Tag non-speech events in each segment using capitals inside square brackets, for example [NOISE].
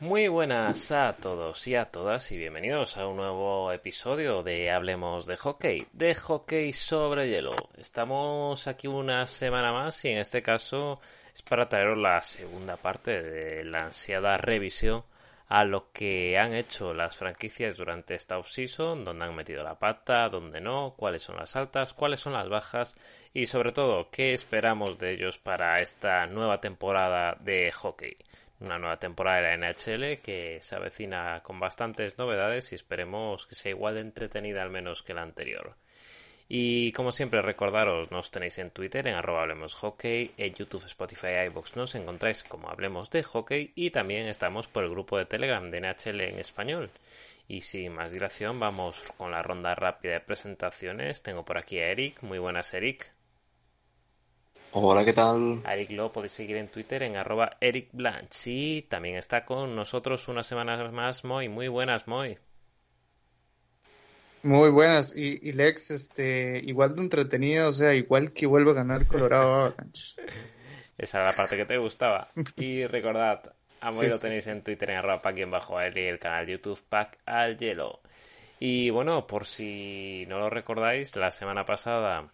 Muy buenas a todos y a todas y bienvenidos a un nuevo episodio de Hablemos de Hockey, de hockey sobre hielo. Estamos aquí una semana más y en este caso es para traeros la segunda parte de la ansiada revisión a lo que han hecho las franquicias durante esta off-season, dónde han metido la pata, dónde no, cuáles son las altas, cuáles son las bajas y sobre todo qué esperamos de ellos para esta nueva temporada de hockey una nueva temporada de la NHL que se avecina con bastantes novedades y esperemos que sea igual de entretenida al menos que la anterior. Y como siempre recordaros, nos tenéis en Twitter en arroba hablemos hockey, en YouTube, Spotify, iBox nos encontráis como hablemos de hockey y también estamos por el grupo de Telegram de NHL en español. Y sin más dilación vamos con la ronda rápida de presentaciones. Tengo por aquí a Eric. Muy buenas Eric. Hola, ¿qué tal? A Eric lo podéis seguir en Twitter en arroba Eric Blanch. Y también está con nosotros una semana más Moy. Muy buenas, Moy. Muy buenas. Y, Lex, este, igual de entretenido, o sea, igual que vuelve a ganar Colorado [LAUGHS] Avalanche. Esa era la parte que te gustaba. Y recordad, a Moy lo tenéis en Twitter en arroba pack bajo y el canal de YouTube Pack al Hielo. Y bueno, por si no lo recordáis, la semana pasada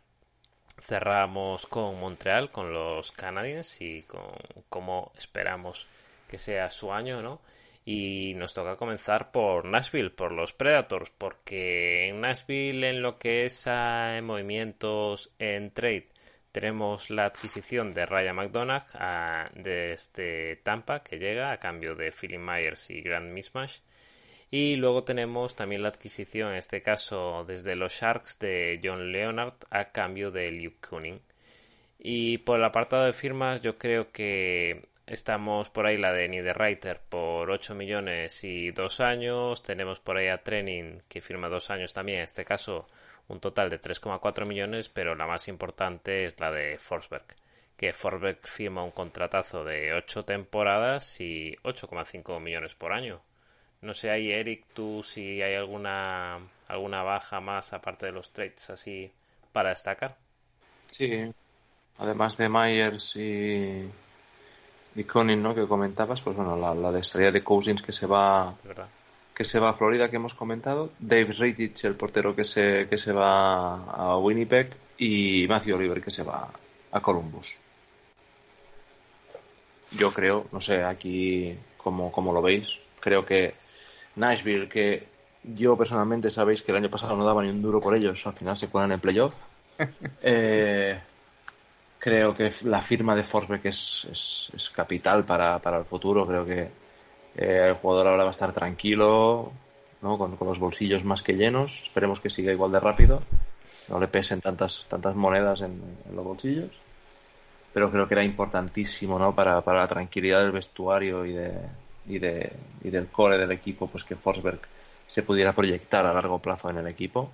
cerramos con Montreal, con los Canadiens y con cómo esperamos que sea su año, ¿no? Y nos toca comenzar por Nashville, por los Predators, porque en Nashville, en lo que es movimientos en trade, tenemos la adquisición de Ryan McDonagh desde Tampa, que llega a cambio de Philip Myers y Grant Mismatch. Y luego tenemos también la adquisición, en este caso desde los Sharks, de John Leonard a cambio de Luke Cunning. Y por el apartado de firmas, yo creo que estamos por ahí la de Niederreiter por 8 millones y 2 años. Tenemos por ahí a Training que firma 2 años también, en este caso un total de 3,4 millones, pero la más importante es la de Forsberg que Forsberg firma un contratazo de 8 temporadas y 8,5 millones por año. No sé ahí, Eric, tú si hay alguna, alguna baja más aparte de los trades así para destacar. Sí, además de Myers y, y Conin, ¿no? Que comentabas, pues bueno, la, la de estrella de Cousins que se va que se va a Florida que hemos comentado, Dave Reitich, el portero que se, que se va a Winnipeg y Matthew Oliver que se va a Columbus. Yo creo, no sé, aquí como, como lo veis, creo que Nashville, que yo personalmente sabéis que el año pasado no daba ni un duro por ellos, al final se cuelan en playoff. [LAUGHS] Eh, creo que la firma de Forsberg es, es, capital para, el futuro. Creo que eh, el jugador ahora va a estar tranquilo, ¿no? con, los bolsillos más que llenos. Esperemos que siga igual de rápido. No le pesen tantas, tantas monedas en, los bolsillos. Pero creo que era importantísimo ¿no? para, para la tranquilidad del vestuario y de, y, de, y del core del equipo, pues que Forsberg se pudiera proyectar a largo plazo en el equipo.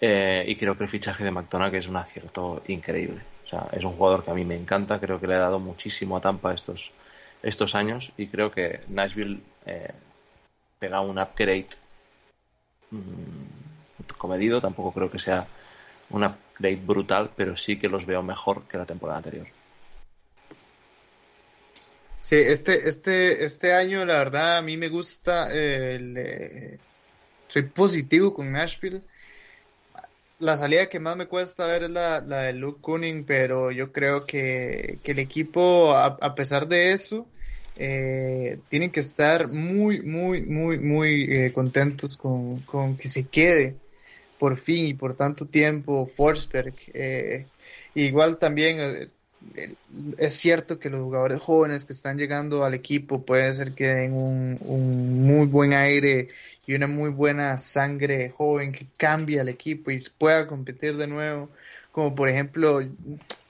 Eh, y creo que el fichaje de McDonagh es un acierto increíble. O sea, es un jugador que a mí me encanta, creo que le ha dado muchísimo a Tampa estos, estos años y creo que Nashville eh, pega un upgrade mm, comedido, tampoco creo que sea un upgrade brutal, pero sí que los veo mejor que la temporada anterior. Sí, este, este, este año, la verdad, a mí me gusta. Eh, soy positivo con Nashville. La salida que más me cuesta ver es la, de Luke Cunning, pero yo creo que, el equipo, a, pesar de eso, eh, tienen que estar muy, muy, muy, muy eh, contentos con, con, que se quede por fin y por tanto tiempo Forsberg. igual también es cierto que los jugadores jóvenes que están llegando al equipo puede ser que den un, muy buen aire y una muy buena sangre joven que cambie al equipo y pueda competir de nuevo como por ejemplo,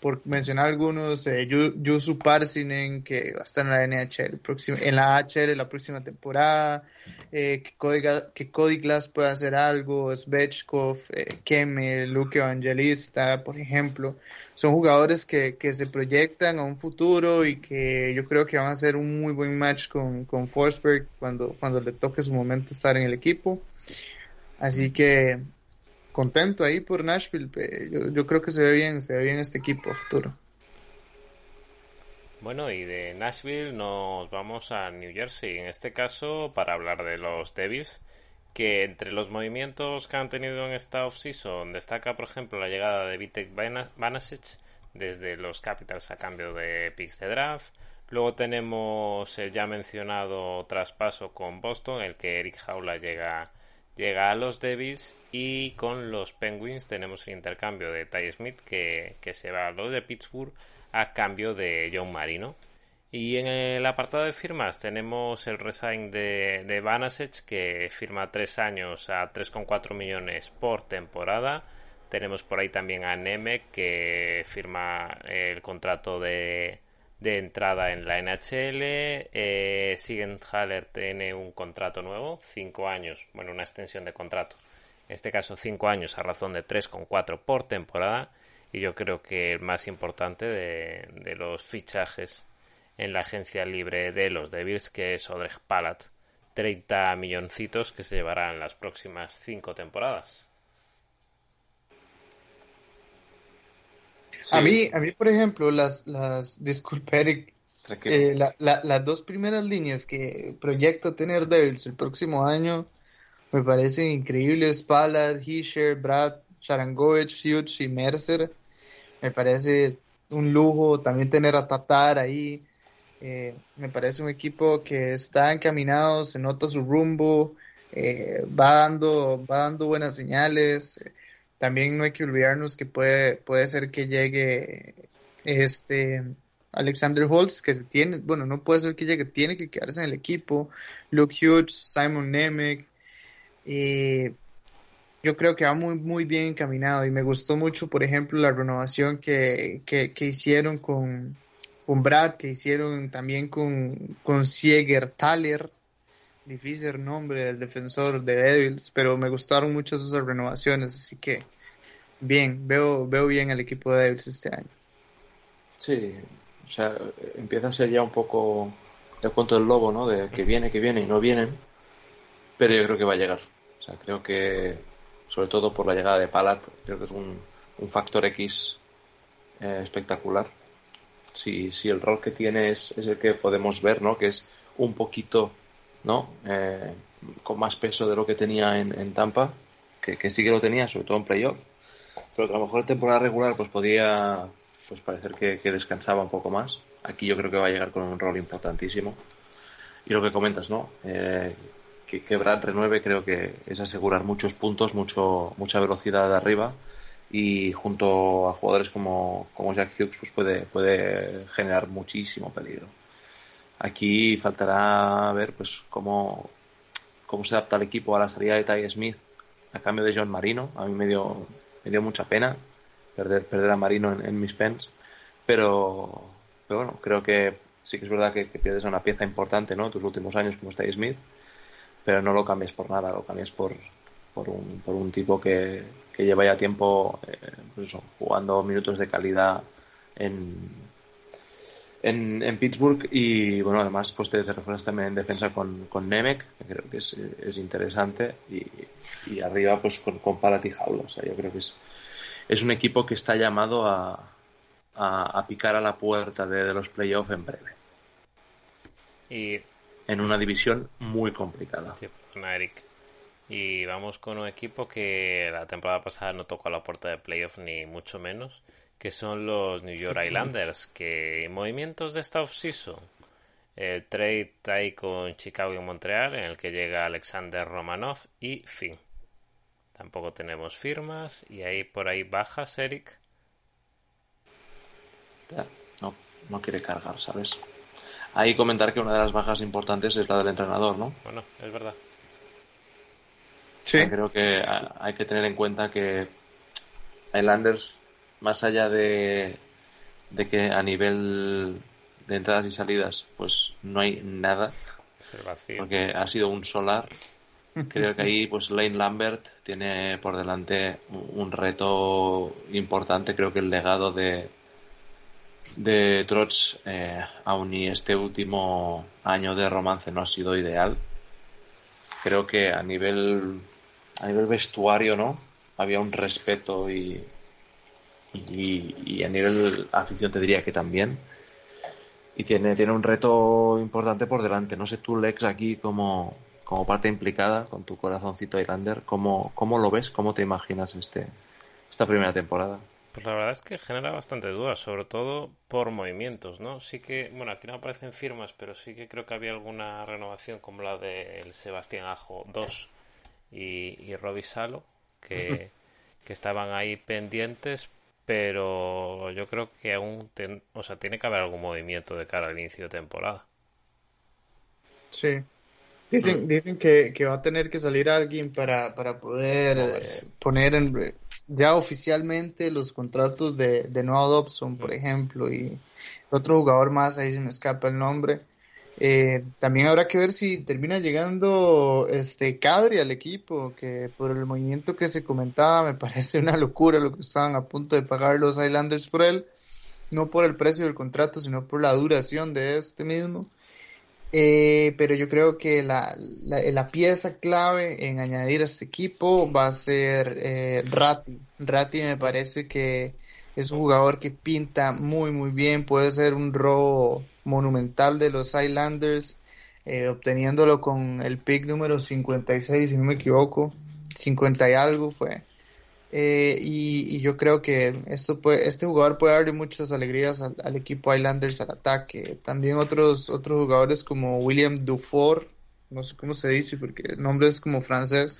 por mencionar algunos, eh, Yusu Parsinen, que va a estar en la NHL, en la HL la próxima temporada, eh, que, Cody, que Cody Glass puede hacer algo, Svechkov, eh, Keme, Luke Evangelista, por ejemplo, son jugadores que, que, se proyectan a un futuro y que yo creo que van a hacer un muy buen match con, con Forsberg cuando, cuando le toque su momento estar en el equipo. Así que contento ahí por Nashville. Yo, yo creo que se ve bien, se ve bien este equipo futuro. Bueno, y de Nashville nos vamos a New Jersey, en este caso para hablar de los Devils, que entre los movimientos que han tenido en esta offseason destaca, por ejemplo, la llegada de Vitek Vanasic desde los Capitals a cambio de picks de draft. Luego tenemos el ya mencionado traspaso con Boston, el que Eric Jaula llega llega a los Devils y con los Penguins tenemos el intercambio de Ty Smith que, se va a los de Pittsburgh a cambio de John Marino. Y en el apartado de firmas tenemos el resign de, de que firma tres años a 3,4 millones por temporada. Tenemos por ahí también a Nemec que firma el contrato de, de entrada en la NHL. Eh, Haller tiene un contrato nuevo, 5 años, bueno, una extensión de contrato. En este caso, 5 años a razón de 3,4 por temporada. Y yo creo que el más importante de, los fichajes en la agencia libre de los Devils, que es Odreg Palat. 30 milloncitos que se llevarán las próximas 5 temporadas. A mí, a mí, por ejemplo, las, las, [LAUGHS] disculpe Eric, eh, las dos primeras líneas que proyecto tener Devils el próximo año me parecen increíbles. Palad, Hischer, Brad, Sharangovich, Hughes y Mercer. Me parece un lujo también tener a Tatar ahí. Eh, me parece un equipo que está encaminado, se nota su rumbo, eh, va, dando, va dando buenas señales también no hay que olvidarnos que puede, puede ser que llegue este Alexander Holtz, que se tiene, bueno, no puede ser que llegue, tiene que quedarse en el equipo, Luke Hughes, Simon Nemec, yo creo que va muy, muy bien encaminado. Y me gustó mucho, por ejemplo, la renovación que, que, hicieron con, con Brad, que hicieron también con, con Sieger Thaler, difícil nombre del defensor de Devils, pero me gustaron mucho esas renovaciones, así que bien, veo, veo bien el equipo de Devils este año. Sí, o sea, empieza a ser ya un poco el cuento del lobo, ¿no? De que viene, que viene y no vienen, pero yo creo que va a llegar. O sea, creo que, sobre todo por la llegada de Palat, creo que es un, un factor X eh, espectacular. Si, si el rol que tiene es, es el que podemos ver, ¿no? Que es un poquito ¿no? Eh, con más peso de lo que tenía en, Tampa, que, sí que lo tenía, sobre todo en playoff, pero que a lo mejor en temporada regular pues podía pues parecer que, descansaba un poco más. Aquí yo creo que va a llegar con un rol importantísimo. Y lo que comentas, ¿no? Eh, que, que Brad renueve creo que es asegurar muchos puntos, mucho, mucha velocidad de arriba y junto a jugadores como, como Jack Hughes pues puede, puede generar muchísimo peligro. Aquí faltará ver pues cómo, cómo se adapta el equipo a la salida de Ty Smith a cambio de John Marino. A mí me dio, me dio mucha pena perder, perder a Marino en, mis pens. Pero, bueno, creo que sí que es verdad que, pierdes una pieza importante ¿no? en tus últimos años como Ty Smith, pero no lo cambies por nada, lo cambias por, por, un, por un tipo que, que lleva ya tiempo eh, pues jugando minutos de calidad en, en, en, Pittsburgh y bueno además pues te, refuerzas también en defensa con, con Nemec que creo que es, es interesante y, y, arriba pues con, con Palat y Jaula o sea yo creo que es, es un equipo que está llamado a, a, a picar a la puerta de, de los playoffs en breve. Y en una división muy complicada. Sí, Eric. Y vamos con un equipo que la temporada pasada no tocó a la puerta de playoff ni mucho menos que son los New York Islanders, que movimientos de esta offseason, el trade ahí con Chicago y Montreal, en el que llega Alexander Romanov y fin. Tampoco tenemos firmas y ahí por ahí bajas, Eric. No, no quiere cargar, ¿sabes? Ahí comentar que una de las bajas importantes es la del entrenador, ¿no? Bueno, es verdad. Sí. Creo que hay que tener en cuenta que Islanders más allá de, de que a nivel de entradas y salidas, pues no hay nada. Porque ha sido un solar. Creo que ahí, pues Lane Lambert tiene por delante un reto importante. Creo que el legado de, de Trots, eh, aun y este último año de romance no ha sido ideal. Creo que a nivel, a nivel vestuario, ¿no? Había un respeto y, y, a nivel afición te diría que también. Y tiene, tiene un reto importante por delante. No sé tú, Lex, aquí como, como parte implicada con tu corazoncito Islander, ¿cómo, ¿cómo lo ves? ¿Cómo te imaginas este, esta primera temporada? Pues la verdad es que genera bastante dudas, sobre todo por movimientos, ¿no? Sí que, bueno, aquí no aparecen firmas, pero sí que creo que había alguna renovación como la del Sebastián Ajo 2 y, y Robbie Salo, que, [LAUGHS] que estaban ahí pendientes, pero yo creo que aún, o sea, tiene que haber algún movimiento de cara al inicio de temporada. Sí. Dicen, mm. dicen que, va a tener que salir alguien para, para poder eh, poner en, ya oficialmente los contratos de, de Noah Dobson, por mm. ejemplo, y otro jugador más, ahí se me escapa el nombre. Eh, también habrá que ver si termina llegando este Cadri al equipo, que por el movimiento que se comentaba me [LAUGHS] parece una locura lo que estaban a punto de pagar los Islanders por él, no por el precio del contrato, sino por la duración de este mismo. Eh, pero yo creo que la, la, pieza clave en añadir a este equipo va a ser eh. Ratti me parece que es un jugador que pinta muy muy bien, puede ser un robo monumental de los Islanders, eh, obteniéndolo con el pick número 56, si no me equivoco, 50 y algo fue. Eh, y, yo creo que esto puede, este jugador puede darle muchas alegrías al, equipo Islanders al ataque. También otros, otros jugadores como William Dufour, no sé cómo se dice porque el nombre es como francés,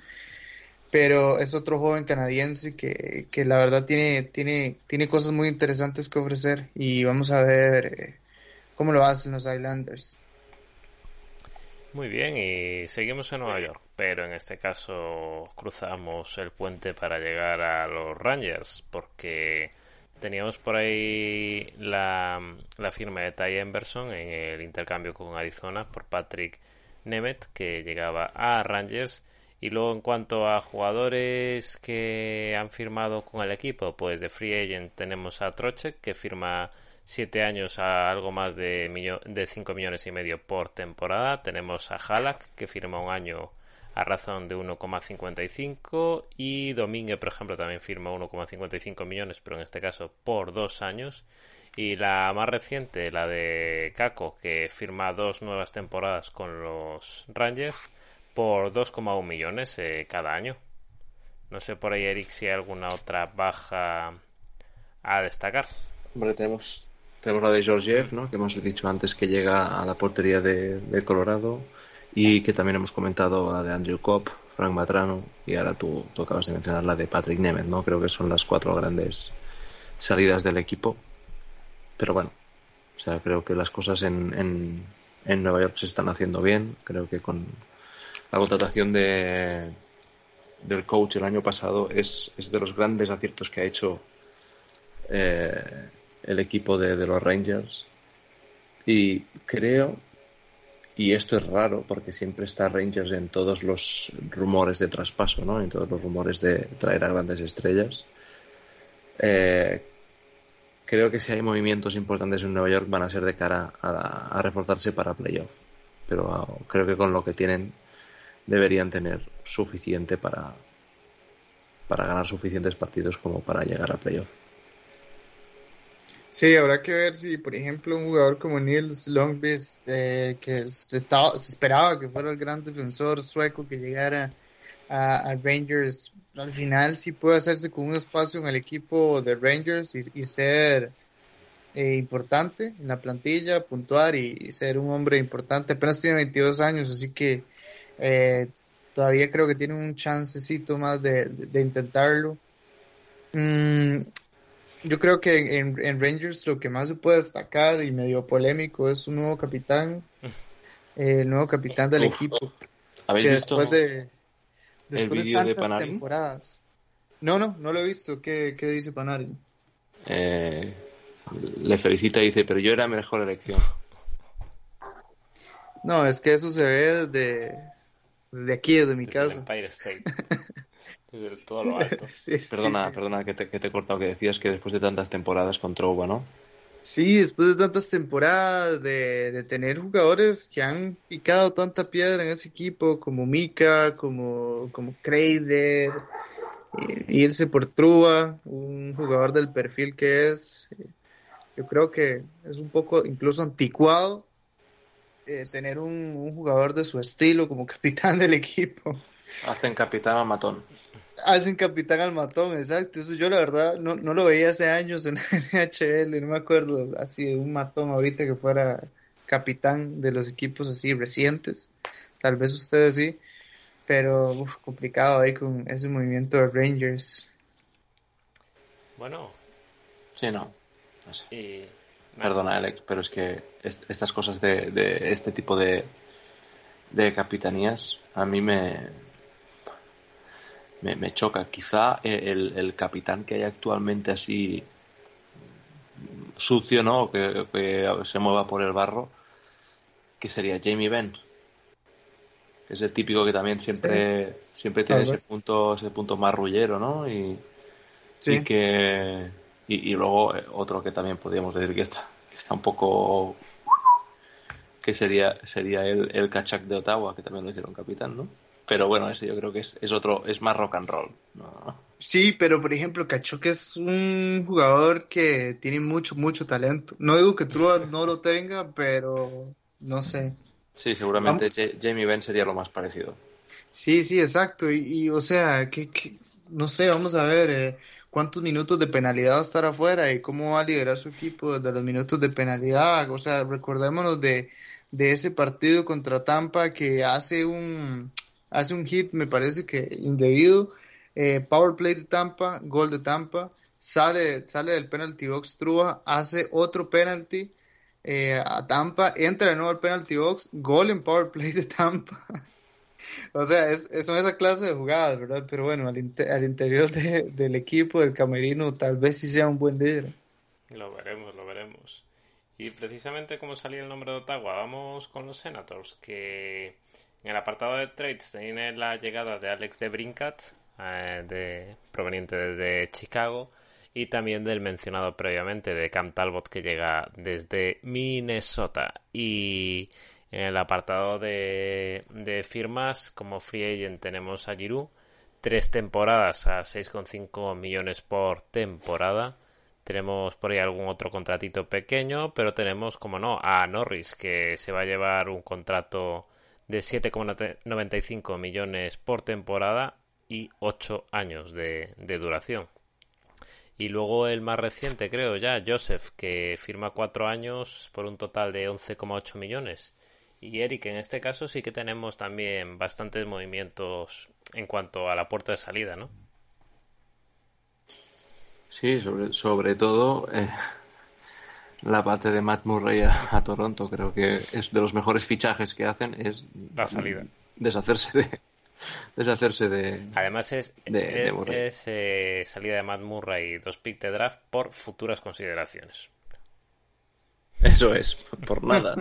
pero es otro joven canadiense que, que la verdad tiene, tiene, tiene cosas muy interesantes que ofrecer y vamos a ver eh, cómo lo hacen los Islanders. Muy bien, y seguimos en Nueva York, pero en este caso cruzamos el puente para llegar a los Rangers, porque teníamos por ahí la, la firma de Ty Emberson en el intercambio con Arizona por Patrick Nemeth, que llegaba a Rangers y luego en cuanto a jugadores que han firmado con el equipo, pues de Free Agent tenemos a Troche que firma 7 años a algo más de, de 5 millones y medio por temporada. Tenemos a Halak que firma un año a razón de 1,55 y Domínguez, por ejemplo, también firma 1,55 millones, pero en este caso por dos años. Y la más reciente, la de Kako, que firma dos nuevas temporadas con los Rangers por 2,1 millones eh, cada año. No sé por ahí, Eric, si hay alguna otra baja a destacar. Hombre, tenemos, tenemos la de Georgiev, ¿no? que hemos dicho antes que llega a la portería de, Colorado y que también hemos comentado la de Andrew Cobb, Frank Matrano y ahora tú, tú acabas de mencionar la de Patrick Nemeth, ¿no? Creo que son las cuatro grandes salidas del equipo. Pero bueno, o sea, creo que las cosas en, en, en Nueva York se están haciendo bien. Creo que con, la contratación de, del coach el año pasado es, es de los grandes aciertos que ha hecho eh, el equipo de, los Rangers. Y creo, y esto es raro porque siempre está Rangers en todos los rumores de traspaso, ¿no? en todos los rumores de traer a grandes estrellas. Eh, creo que si hay movimientos importantes en Nueva York van a ser de cara a, reforzarse para playoff. Pero ah, creo que con lo que tienen deberían tener suficiente para, para ganar suficientes partidos como para llegar a playoff. Sí, habrá que ver si, por ejemplo, un jugador como Nils Longbeast, eh, que se, estaba, se esperaba que fuera el gran defensor sueco que llegara a, Rangers, al final sí puede hacerse con un espacio en el equipo de Rangers y, ser eh, importante en la plantilla, puntuar y, ser un hombre importante. Apenas tiene 22 años, así que eh, todavía creo que tiene un chancecito más de, intentarlo. Mm, yo creo que en, Rangers lo que más se puede destacar y medio polémico es un nuevo capitán, eh, el nuevo capitán del equipo. ¿Habéis visto después de, después de tantas temporadas. No, no, no lo he visto. ¿Qué, qué dice Panarin? eh, le felicita y dice, pero yo era mejor elección. No, es que eso se ve desde, desde aquí, desde mi casa. Empire State. [LAUGHS] desde todo lo alto. [LAUGHS] perdona, perdona que te, que te he cortado, que decías que después de tantas temporadas con Trouba, ¿no? Sí, después de tantas temporadas, de, de, tener jugadores que han picado tanta piedra en ese equipo, como Mika, como, como Crader, irse por Truba, un jugador del perfil que es, yo creo que es un poco incluso anticuado eh, tener un, un, jugador de su estilo como [LAUGHS] capitán del equipo. Hacen capitán al matón. Hacen capitán al matón, exacto. Eso yo la verdad no, no lo veía hace años en [LAUGHS] NHL, no me acuerdo así de un matón ahorita que fuera capitán de los equipos así recientes. Tal vez ustedes sí, pero complicado ahí con ese movimiento de Rangers. Bueno. Sí, no. Perdona, Alex, pero es que estas cosas de, de este tipo de, de capitanías a mí me, me, choca. Quizá el, el, capitán que hay actualmente así sucio, ¿no? Que, que, se mueva por el barro, que sería Jamie Benn. Es el típico que también siempre, siempre tiene ese punto, ese punto marrullero, ¿no? Y, sí. y que y, y, luego eh, otro que también podríamos decir que está, que está un poco que sería sería el, el Kachak de Ottawa, que también lo hicieron capitán, ¿no? Pero bueno, ese yo creo que es, es otro, es más rock and roll. ¿no? Sí, pero por ejemplo, Kachuk es un jugador que tiene mucho, mucho talento. No digo que Trua no lo tenga, pero no sé. Sí, seguramente Vamos... Jamie Benn sería lo más parecido. Sí, sí, exacto. Y, y o sea, que, que, no sé, vamos a ver eh, cuántos minutos de penalidad va a estar afuera y cómo va a liderar su equipo desde los minutos de penalidad. O sea, recordémonos de, de ese partido contra Tampa que hace un hace un hit, me parece que indebido, eh, power play de Tampa, gol de Tampa, sale, sale del penalty box Trua, hace otro penalty eh, a Tampa, entra de nuevo al penalty box, gol en power play de Tampa. [LAUGHS] o sea, es, es esa clase de jugadas, ¿verdad? Pero bueno, al, inter al interior de, del equipo, del camerino, tal vez sí sea un buen líder. Lo veremos, lo veremos. Y precisamente como salía el nombre de Ottawa, vamos con los Senators, que en el apartado de trades tiene la llegada de Alex de Brincat, eh, de, proveniente desde Chicago, y también del mencionado previamente de Cam Talbot que llega desde Minnesota. Y en el apartado de, de firmas, como free agent tenemos a Giroud, tres temporadas a 6,5 millones por temporada. Tenemos por ahí algún otro contratito pequeño, pero tenemos, como no, a Norris, que se va a llevar un contrato de 7,95 millones por temporada y 8 años de, duración. Y luego el más reciente, creo ya, Joseph, que firma 4 años por un total de 11,8 millones. Y Eric, en este caso sí que tenemos también bastantes movimientos en cuanto a la puerta de salida, ¿no? Sí, sobre, sobre todo eh, la parte de Matt Murray a, a, Toronto. Creo que es de los mejores fichajes que hacen es la salida. Deshacerse de deshacerse de además es, de, es, de es eh, salida de Matt Murray y dos pick de draft por futuras consideraciones. Eso es, por nada.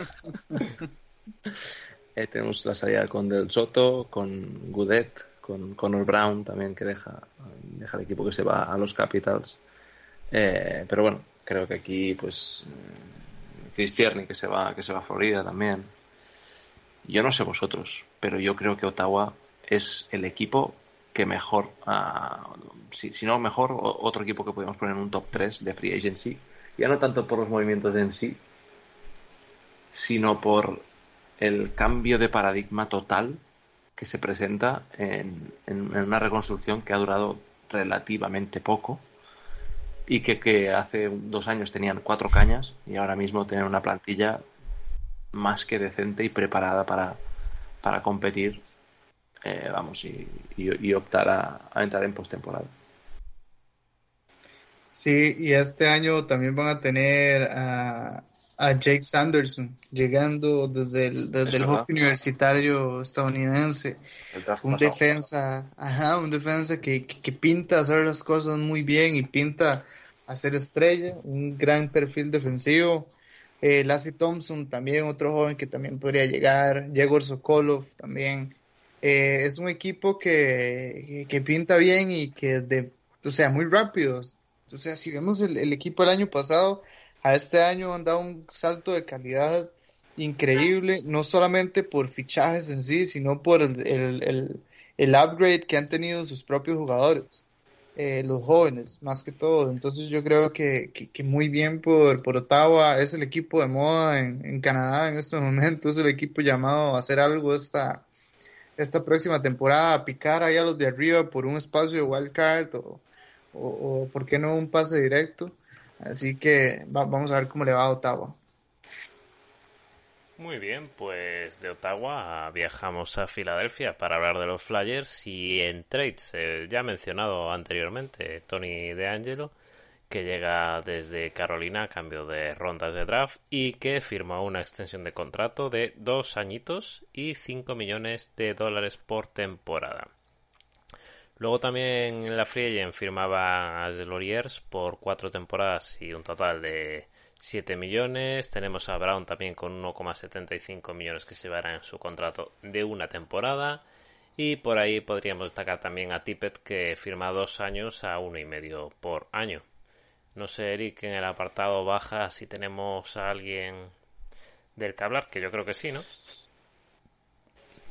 [LAUGHS] eh, tenemos la salida con Del Soto, con Gudet, con Connor Brown también que deja, deja el equipo que se va a los Capitals. Eh, pero bueno, creo que aquí pues Chris Tierney que se va que se va a Florida también. Yo no sé vosotros pero yo creo que Ottawa es el equipo que mejor uh, si, si, no mejor otro equipo que podemos poner en un top 3 de free agency. Ya no tanto por los movimientos en sí sino por el cambio de paradigma total que se presenta en, en, en una reconstrucción que ha durado relativamente poco y que, hace dos años tenían cuatro cañas y ahora mismo tienen una plantilla más que decente y preparada para, para competir, eh, vamos, y, optar a, entrar en postemporada. Sí, y este año también van a tener a Jake Sanderson llegando desde el, desde el hockey universitario estadounidense. Un defensa, ajá, un defensa que, que, que, pinta hacer las cosas muy bien y pinta a ser estrella, un gran perfil defensivo. Eh, Lassie Thompson también, otro joven que también podría llegar. Yegor Sokolov también. Eh, es un equipo que, que, pinta bien y que, de, o sea, muy rápidos. O sea, si vemos el, el equipo del año pasado, a este año han dado un salto de calidad increíble, no solamente por fichajes en sí, sino por el, el, el, upgrade que han tenido sus propios jugadores, eh, los jóvenes, más que todo. Entonces yo creo que, que, muy bien por, por, Ottawa, es el equipo de moda en, en, Canadá en este momento, es el equipo llamado a hacer algo esta, esta próxima temporada, a picar ahí a los de arriba por un espacio de wildcard o, o, o por qué no un pase directo. Así que vamos a ver cómo le va a Ottawa. Muy bien, pues de Ottawa viajamos a Filadelfia para hablar de los Flyers y en trades, eh, ya mencionado anteriormente, Tony DeAngelo, que llega desde Carolina a cambio de rondas de draft y que firma una extensión de contrato de dos añitos y 5 millones de dólares por temporada. Luego también en la Free firmaba a Deloriers por cuatro temporadas y un total de 7 millones. Tenemos a Brown también con 1,75 millones que se verá en su contrato de una temporada. Y por ahí podríamos destacar también a Tippett que firma dos años a uno y medio por año. No sé, Eric, en el apartado baja si tenemos a alguien del que hablar, que yo creo que sí, ¿no?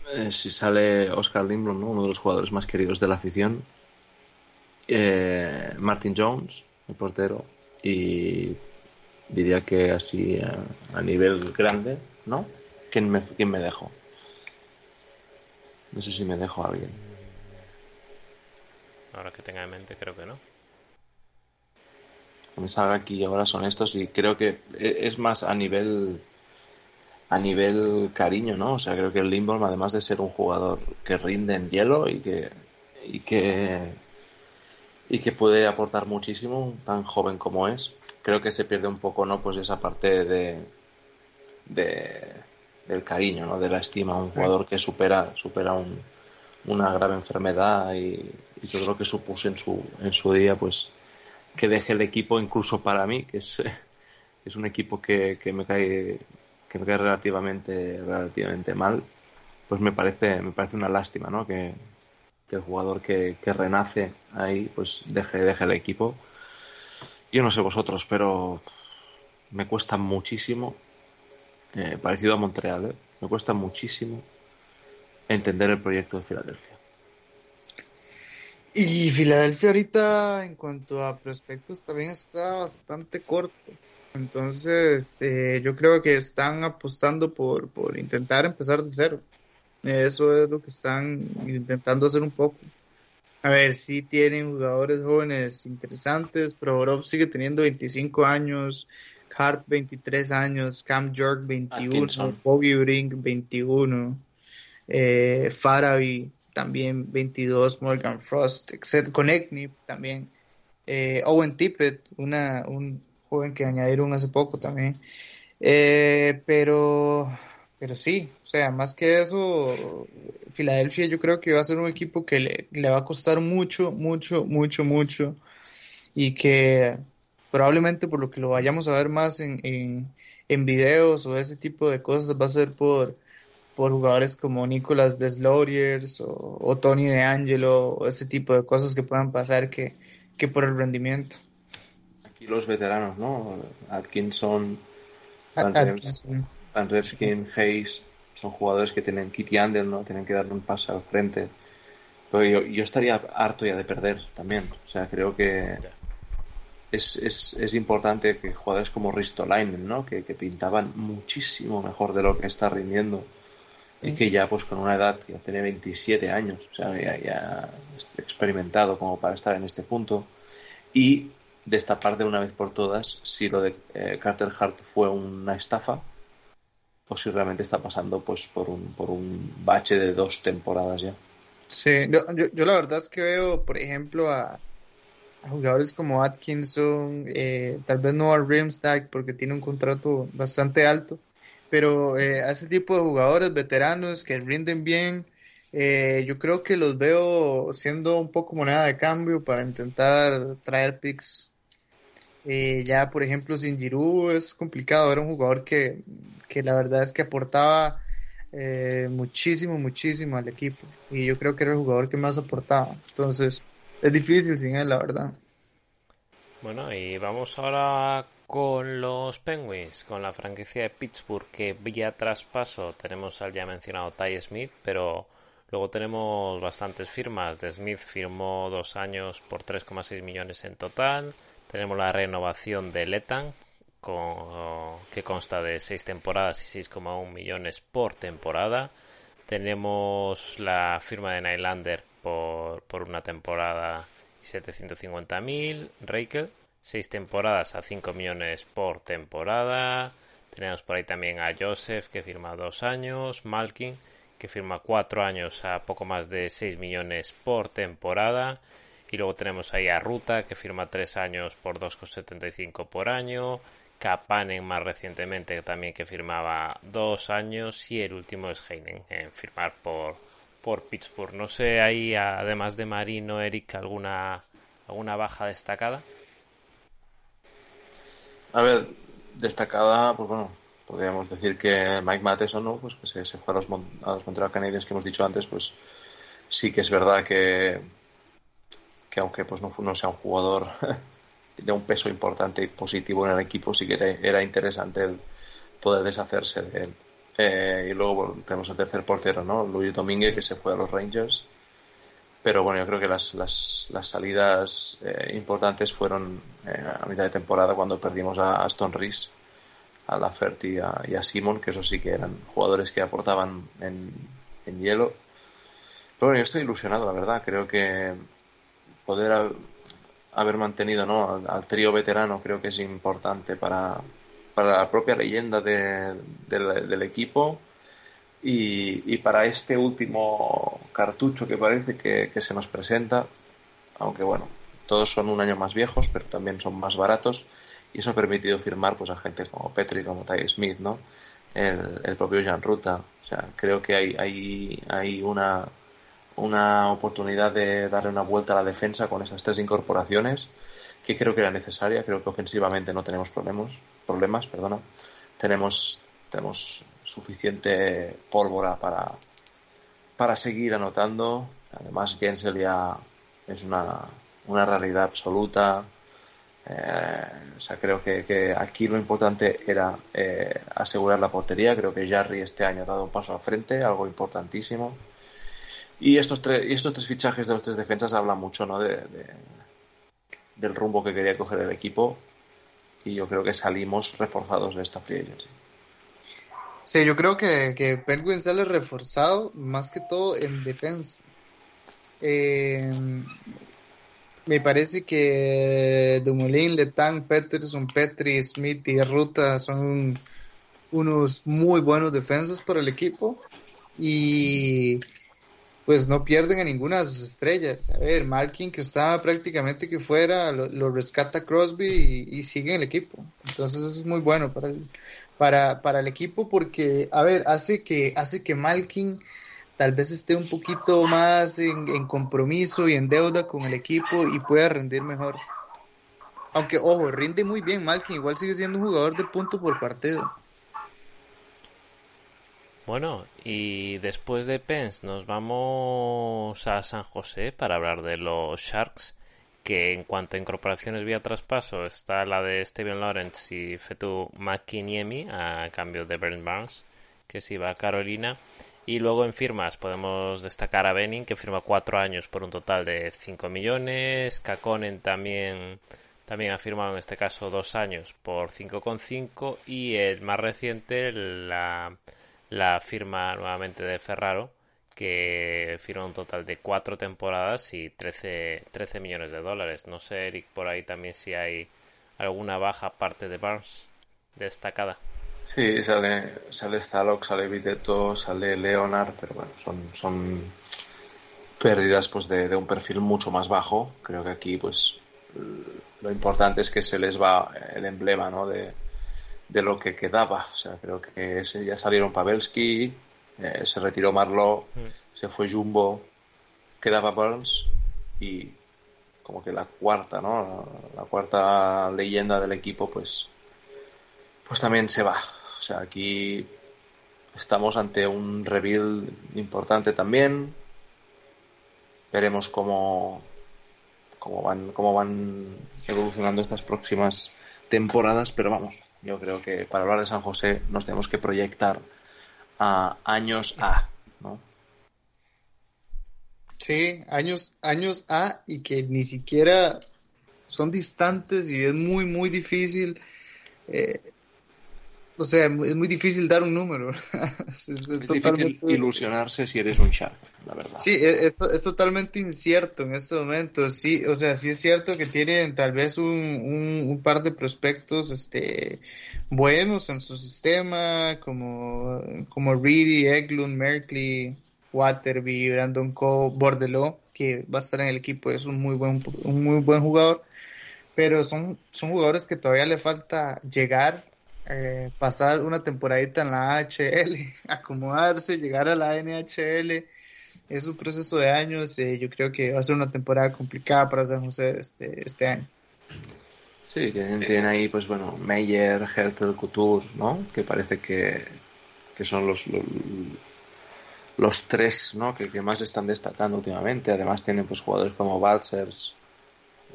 Eh, si sale Oscar Lindblom, uno de los jugadores más queridos de la afición. Eh, Martin Jones, el portero. Y diría que así a, nivel grande, ¿no? ¿Quién me, ¿Quién me dejo? No sé si me dejo a alguien. Ahora que tenga en mente, creo que no. Que me salga aquí ahora son estos y creo que e, es más a nivel a nivel cariño, ¿no? O sea, creo que el Lindholm, además de ser un jugador que rinde en hielo y que y que y que puede aportar muchísimo, tan joven como es, creo que se pierde un poco, ¿no? Pues esa parte de, de del cariño, ¿no? De la estima, un jugador que supera, supera un, una grave enfermedad y, yo creo que supuso en su, en su día, pues, que deje el equipo, incluso para mí, que es, [LAUGHS] es un equipo que, que me cae, que cae relativamente, relativamente mal, pues me parece, me parece una lástima, ¿no? Que, que el jugador que, que renace ahí, pues deje, deje el equipo yo no sé vosotros, pero me cuesta muchísimo, eh, parecido a Montreal, ¿eh? me cuesta muchísimo entender el proyecto de Filadelfia. Y Filadelfia ahorita en cuanto a prospectos también está bastante corto. Entonces eh, yo creo que están apostando por, por intentar empezar de cero. Eso es lo que están intentando hacer un poco. A ver, sí tienen jugadores jóvenes interesantes, pero Orov sigue teniendo 25 años, Hart 23 años, Cam York 21, Bobby Brink 21, eh, Faraby también 22, Morgan Frost, etc. Connectnip también, eh, Owen Tippett, una, un joven que añadieron hace poco también. Eh, pero pero sí, o sea, más que eso, Filadelfia yo creo que va a ser un equipo que le, va a costar mucho, mucho, mucho, mucho. Y que probablemente por lo que lo vayamos a ver más en, en, videos o ese tipo de cosas va a ser por, por jugadores como Nicolas Desloriers o, o Tony DeAngelo o ese tipo de cosas que puedan pasar que, que por el rendimiento. Aquí los veteranos, ¿no? Atkinson, Atkinson. Van Redskins, Hayes, son jugadores que tienen Kitty Andel, ¿no? Tienen que darle un paso al frente. Pero yo, estaría harto ya de perder también. O sea, creo que es, es, es importante que jugadores como Ristolainen, ¿no? Que, que, pintaban muchísimo mejor de lo que está rindiendo. Y que ya, pues con una edad, ya tiene 27 años, o sea, ya, ya es experimentado como para estar en este punto. Y destapar de una vez por todas si lo de eh, Carter Hart fue una estafa o si realmente está pasando pues por un, por un bache de dos temporadas ya. Sí, yo, yo, la verdad es que veo, por ejemplo, a, jugadores como Atkinson, eh, tal vez no a Rimstag porque tiene un contrato bastante alto, pero eh, a ese tipo de jugadores veteranos que rinden bien, eh, yo creo que los veo siendo un poco moneda de cambio para intentar traer picks Eh, ya, por ejemplo, sin Giroud es complicado. Era un jugador que, que la verdad es que aportaba eh, muchísimo, muchísimo al equipo. Y yo creo que era el jugador que más aportaba. Entonces, es difícil sin él, la verdad. Bueno, y vamos ahora con los Penguins, con la franquicia de Pittsburgh, que vía traspaso tenemos al ya mencionado Ty Smith, pero luego tenemos bastantes firmas. De Smith firmó dos años por 3,6 millones en total. Tenemos la renovación de Letan, que consta de seis temporadas y 6,1 millones por temporada. Tenemos la firma de Nylander por, por una temporada y 750.000. Reikel seis temporadas a 5 millones por temporada. Tenemos por ahí también a Joseph que firma dos años, Malkin que firma cuatro años a poco más de 6 millones por temporada. Y luego tenemos ahí a Ruta que firma tres años por 2,75 por año. Kapanen más recientemente también que firmaba dos años. Y el último es Heinen en firmar por, por Pittsburgh. No sé ahí, además de Marino, Eric, alguna, alguna baja destacada. A ver, destacada, pues bueno, podríamos decir que Mike Matheson, ¿no? Pues que se, fue a los, a los Montreal Canadiens que hemos dicho antes, pues sí que es verdad que, que aunque pues no, no sea un jugador [LAUGHS] de un peso importante y positivo en el equipo, sí que era, interesante poder deshacerse de él. Eh, y luego tenemos el tercer portero, ¿no? Luis Domínguez, que se fue a los Rangers pero bueno, yo creo que las, las, salidas eh, importantes fueron eh, a mitad de temporada cuando perdimos a Aston Reese, a Lafert y a, y a Simon, que eso sí que eran jugadores que aportaban en, en hielo. Pero bueno, yo estoy ilusionado, la verdad. Creo que poder haber mantenido ¿no? al, trío veterano creo que es importante para, para la propia leyenda de, del equipo y, para este último cartucho que parece que, se nos presenta, aunque bueno, todos son un año más viejos, pero también son más baratos, y eso ha permitido firmar pues a gente como Petri, como Ty Smith, ¿no? El, propio Jan Ruta. O sea, creo que hay, hay, hay una, una oportunidad de darle una vuelta a la defensa con estas tres incorporaciones, que creo que era necesaria. Creo que ofensivamente no tenemos problemas, problemas perdona. Tenemos, tenemos suficiente pólvora para, para seguir anotando. Además, Gensel ya es una, una realidad absoluta. Eh, o sea, creo que, aquí lo importante era eh, asegurar la portería. Creo que Jarry este año ha dado un paso al frente, algo importantísimo. Y estos, tres, y estos tres fichajes de los tres defensas hablan mucho ¿no? de, del rumbo que quería coger el equipo. Y yo creo que salimos reforzados de esta free agency. Sí, yo creo que, que Penguin sale reforzado más que todo en defensa. Eh, me parece que Dumoulin, Letang, Peterson, Petri, Smith y Ruta son unos muy buenos defensas para el equipo y pues no pierden a ninguna de sus estrellas. A ver, Malkin que estaba prácticamente que fuera, lo, rescata Crosby y, sigue en el equipo. Entonces es muy bueno para el, para, para el equipo porque, a ver, hace que, hace que Malkin tal vez esté un poquito más en, compromiso y en deuda con el equipo y pueda rendir mejor. Aunque, ojo, rinde muy bien Malkin, igual sigue siendo un jugador de punto por partido. Bueno, y después de Pence nos vamos a San José para hablar de los Sharks que en cuanto a incorporaciones vía traspaso está la de Steven Lawrence y Fetu McKinney a cambio de Brent Barnes, que se iba a Carolina. Y luego en firmas podemos destacar a Benning, que firma cuatro años por un total de 5 millones. Kakonen también, también ha firmado en este caso dos años por 5,5. Y el más reciente, la, la firma nuevamente de Ferraro, que firma un total de cuatro temporadas y 13, 13 millones de dólares. No sé, Eric, por ahí también si hay alguna baja aparte de Barnes destacada. Sí, sale, sale Stalock, sale Viteto, sale Leonard, pero bueno, son, son pérdidas pues de, un perfil mucho más bajo. Creo que aquí pues lo importante es que se les va el emblema ¿no? de, de lo que quedaba. O sea, creo que ese, ya salieron Pavelski, eh, se retiró Marlowe, mm. se fue Jumbo, quedaba Burns y como que la cuarta, ¿no? La, cuarta leyenda del equipo, pues, pues también se va. O sea, aquí estamos ante un reveal importante también. Veremos cómo, cómo van, cómo van evolucionando estas próximas temporadas, pero vamos, yo creo que para hablar de San José nos tenemos que proyectar a años A, ¿no? Sí, años, años A y que ni siquiera son distantes y es muy, muy difícil. Eh, o sea, es muy difícil dar un número. [LAUGHS] es, es, totalmente... difícil ilusionarse si eres un Shark, la verdad. Sí, e, es, es, totalmente incierto en este momento. Sí, o sea, sí es cierto que tienen tal vez un, un, un par de prospectos este, buenos en su sistema, como, como Reedy, Eglund, Merkley, Waterby, Brandon Cole, Bordeló, que va a estar en el equipo, es un muy buen, un muy buen jugador, pero son, son jugadores que todavía le falta llegar, eh, pasar una temporadita en la HL, [LAUGHS] acomodarse, llegar a la NHL, es un proceso de años, y yo creo que va a ser una temporada complicada para San José este, este año. Sí, tienen, ahí, pues bueno, Meyer, Hertel, Couture, ¿no? Que parece que, que son los, los tres ¿no? que, más están destacando últimamente. Además tienen pues jugadores como Balsers,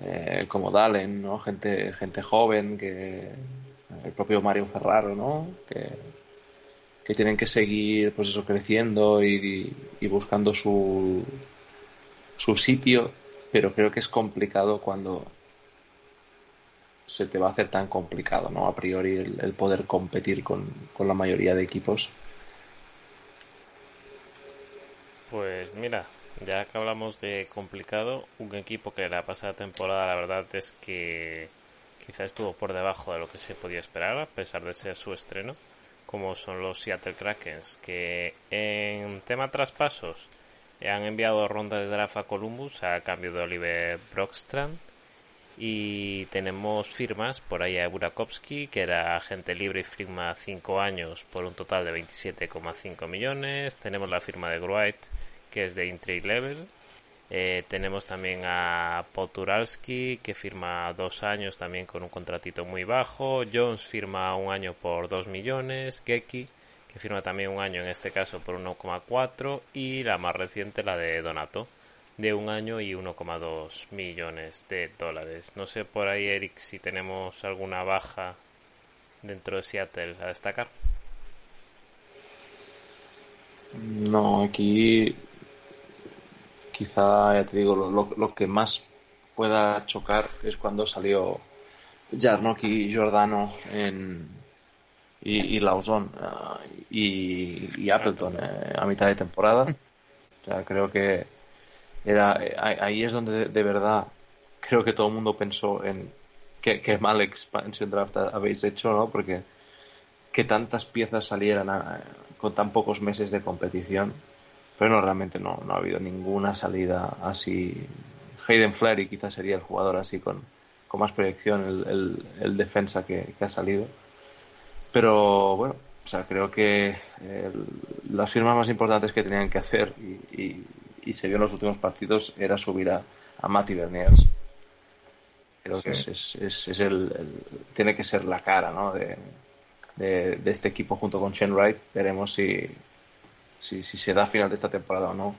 eh, como Dalen, ¿no? gente, gente joven, que el propio Mario Ferraro, ¿no? que, tienen que seguir pues eso creciendo y, y, buscando su, su sitio, pero creo que es complicado cuando se te va a hacer tan complicado, ¿no? A priori el, el poder competir con, con la mayoría de equipos Pues mira, ya que hablamos de complicado, un equipo que la pasada temporada la verdad es que quizá estuvo por debajo de lo que se podía esperar, a pesar de ser su estreno, como son los Seattle Krakens, que en tema traspasos han enviado ronda de draft a Columbus a cambio de Oliver Brockstrand y tenemos firmas por ahí a Burakovsky, que era agente libre y firma 5 años por un total de 27,5 millones. Tenemos la firma de Gruite, que es de Intrigue Level. Eh, tenemos también a Poturalski, que firma dos años también con un contratito muy bajo. Jones firma un año por 2 millones. Geki, que firma también un año en este caso por 1,4. Y la más reciente, la de Donato, de un año y 1,2 millones de dólares. No sé por ahí, Eric, si tenemos alguna baja dentro de Seattle a destacar. No, aquí quizá, ya te digo, lo, que más pueda chocar es cuando salió Jarnock y Giordano en, y, y Lawson uh, y, Appleton eh, a mitad de temporada. O sea, creo que era ahí es donde de, verdad creo que todo el mundo pensó en qué, qué mal expansion draft habéis hecho, ¿no? Porque que tantas piezas salieran con tan pocos meses de competición pero no, realmente no, no ha habido ninguna salida así. Hayden Flaherty quizás sería el jugador así con, con más proyección, el, el, defensa que, ha salido. Pero bueno, o sea, creo que las firmas más importantes que tenían que hacer y, y, se vio en los últimos partidos era subir a, a Matty Berniers. Creo que es, es, es, el, tiene que ser la cara ¿no? de, de, de este equipo junto con Chen Wright. Veremos si, si, si se da final de esta temporada o no.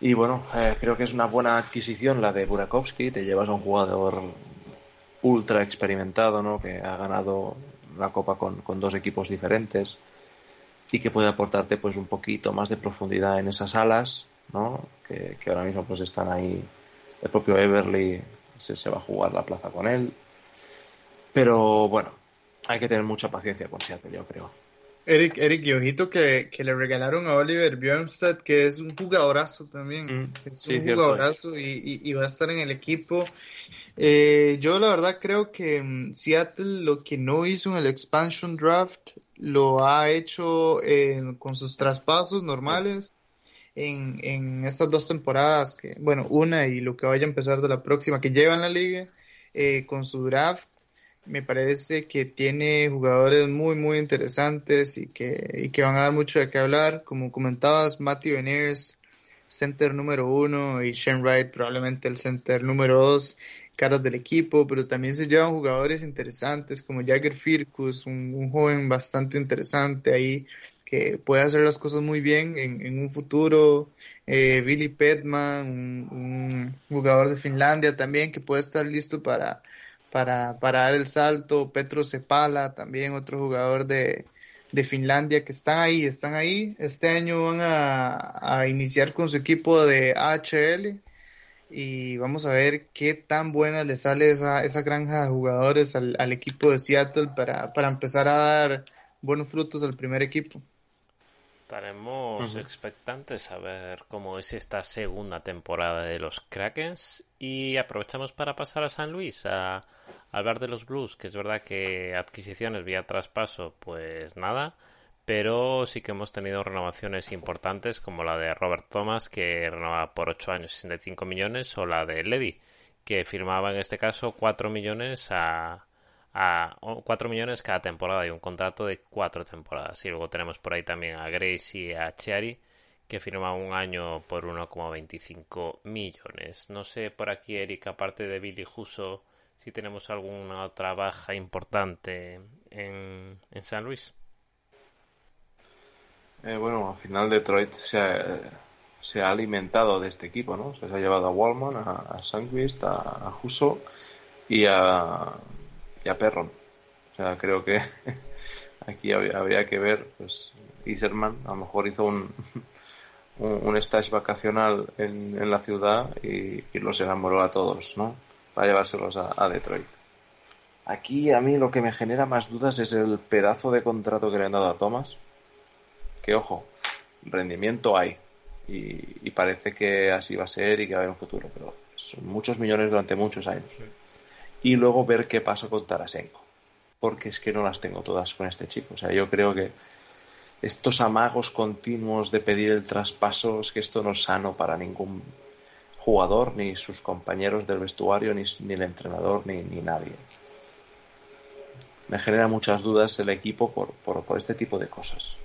Y bueno, eh, creo que es una buena adquisición la de Burakovsky. Te llevas a un jugador ultra experimentado, ¿no? Que ha ganado la Copa con, con, dos equipos diferentes y que puede aportarte pues un poquito más de profundidad en esas alas, ¿no? Que, que ahora mismo pues están ahí. El propio Everly se, se va a jugar la plaza con él. Pero bueno, hay que tener mucha paciencia con Seattle, yo creo. Eric, Eric, y ojito que, que, le regalaron a Oliver Bjornstad, que es un jugadorazo también. Mm, es un jugadorazo y, y, va a estar en el equipo. Eh, yo la verdad creo que mm, Seattle lo que no hizo en el expansion draft lo ha hecho con sus traspasos normales en, en estas dos temporadas, que bueno, una y lo que vaya a empezar de la próxima que llevan la liga, eh, con su draft me parece que tiene jugadores muy, muy interesantes y que, y que van a dar mucho de qué hablar. Como comentabas, Matthew Beniers center número uno y Shane Wright probablemente el center número dos, caras del equipo, pero también se llevan jugadores interesantes como Jagger Firkus, un, joven bastante interesante ahí que puede hacer las cosas muy bien en, un futuro, eh, Billy Petman, un, jugador de Finlandia también que puede estar listo para, para, para dar el salto, Petro Cepala también otro jugador de, de Finlandia que están ahí, están ahí. Este año van a, iniciar con su equipo de AHL y vamos a ver qué tan buena le sale esa, esa granja de jugadores al, equipo de Seattle para, para empezar a dar buenos frutos al primer equipo. Estaremos expectantes a ver cómo es esta segunda temporada de los Krakens y aprovechamos para pasar a San Luis a, hablar de los Blues, que es verdad que adquisiciones vía traspaso, pues nada, pero sí que hemos tenido renovaciones importantes como la de Robert Thomas, que renovaba por 8 años 65 millones, o la de Ledy, que firmaba en este caso 4 millones a, a 4 millones cada temporada y un contrato de 4 temporadas. Y luego tenemos por ahí también a Grace y a Chiari que firma un año por 1,25 millones. No sé por aquí, Eric, aparte de Billy Huso, si tenemos alguna otra baja importante en, San Luis. Eh, bueno, al final Detroit se ha, alimentado de este equipo, ¿no? Se ha llevado a Wallman, a, a a, a Huso y a, y a Perron. O sea, creo que [LAUGHS] aquí habría, que ver, pues, Iserman a lo mejor hizo un, [LAUGHS] un, stage vacacional en, en la ciudad y, y, los enamoró a todos, ¿no? Para llevárselos a, Detroit. Aquí a mí lo que me genera más dudas es el pedazo de contrato que le han dado a Thomas. Que ojo, rendimiento hay. Y, y, parece que así va a ser y que va a haber un futuro. Pero son muchos millones durante muchos años y luego ver qué pasa con Tarasenko. Porque es que no las tengo todas con este chico. O sea, yo creo que estos amagos continuos de pedir el traspaso es que esto no es sano para ningún jugador, ni sus compañeros del vestuario, ni, el entrenador, ni, nadie. Me genera muchas dudas el equipo por, por, este tipo de cosas.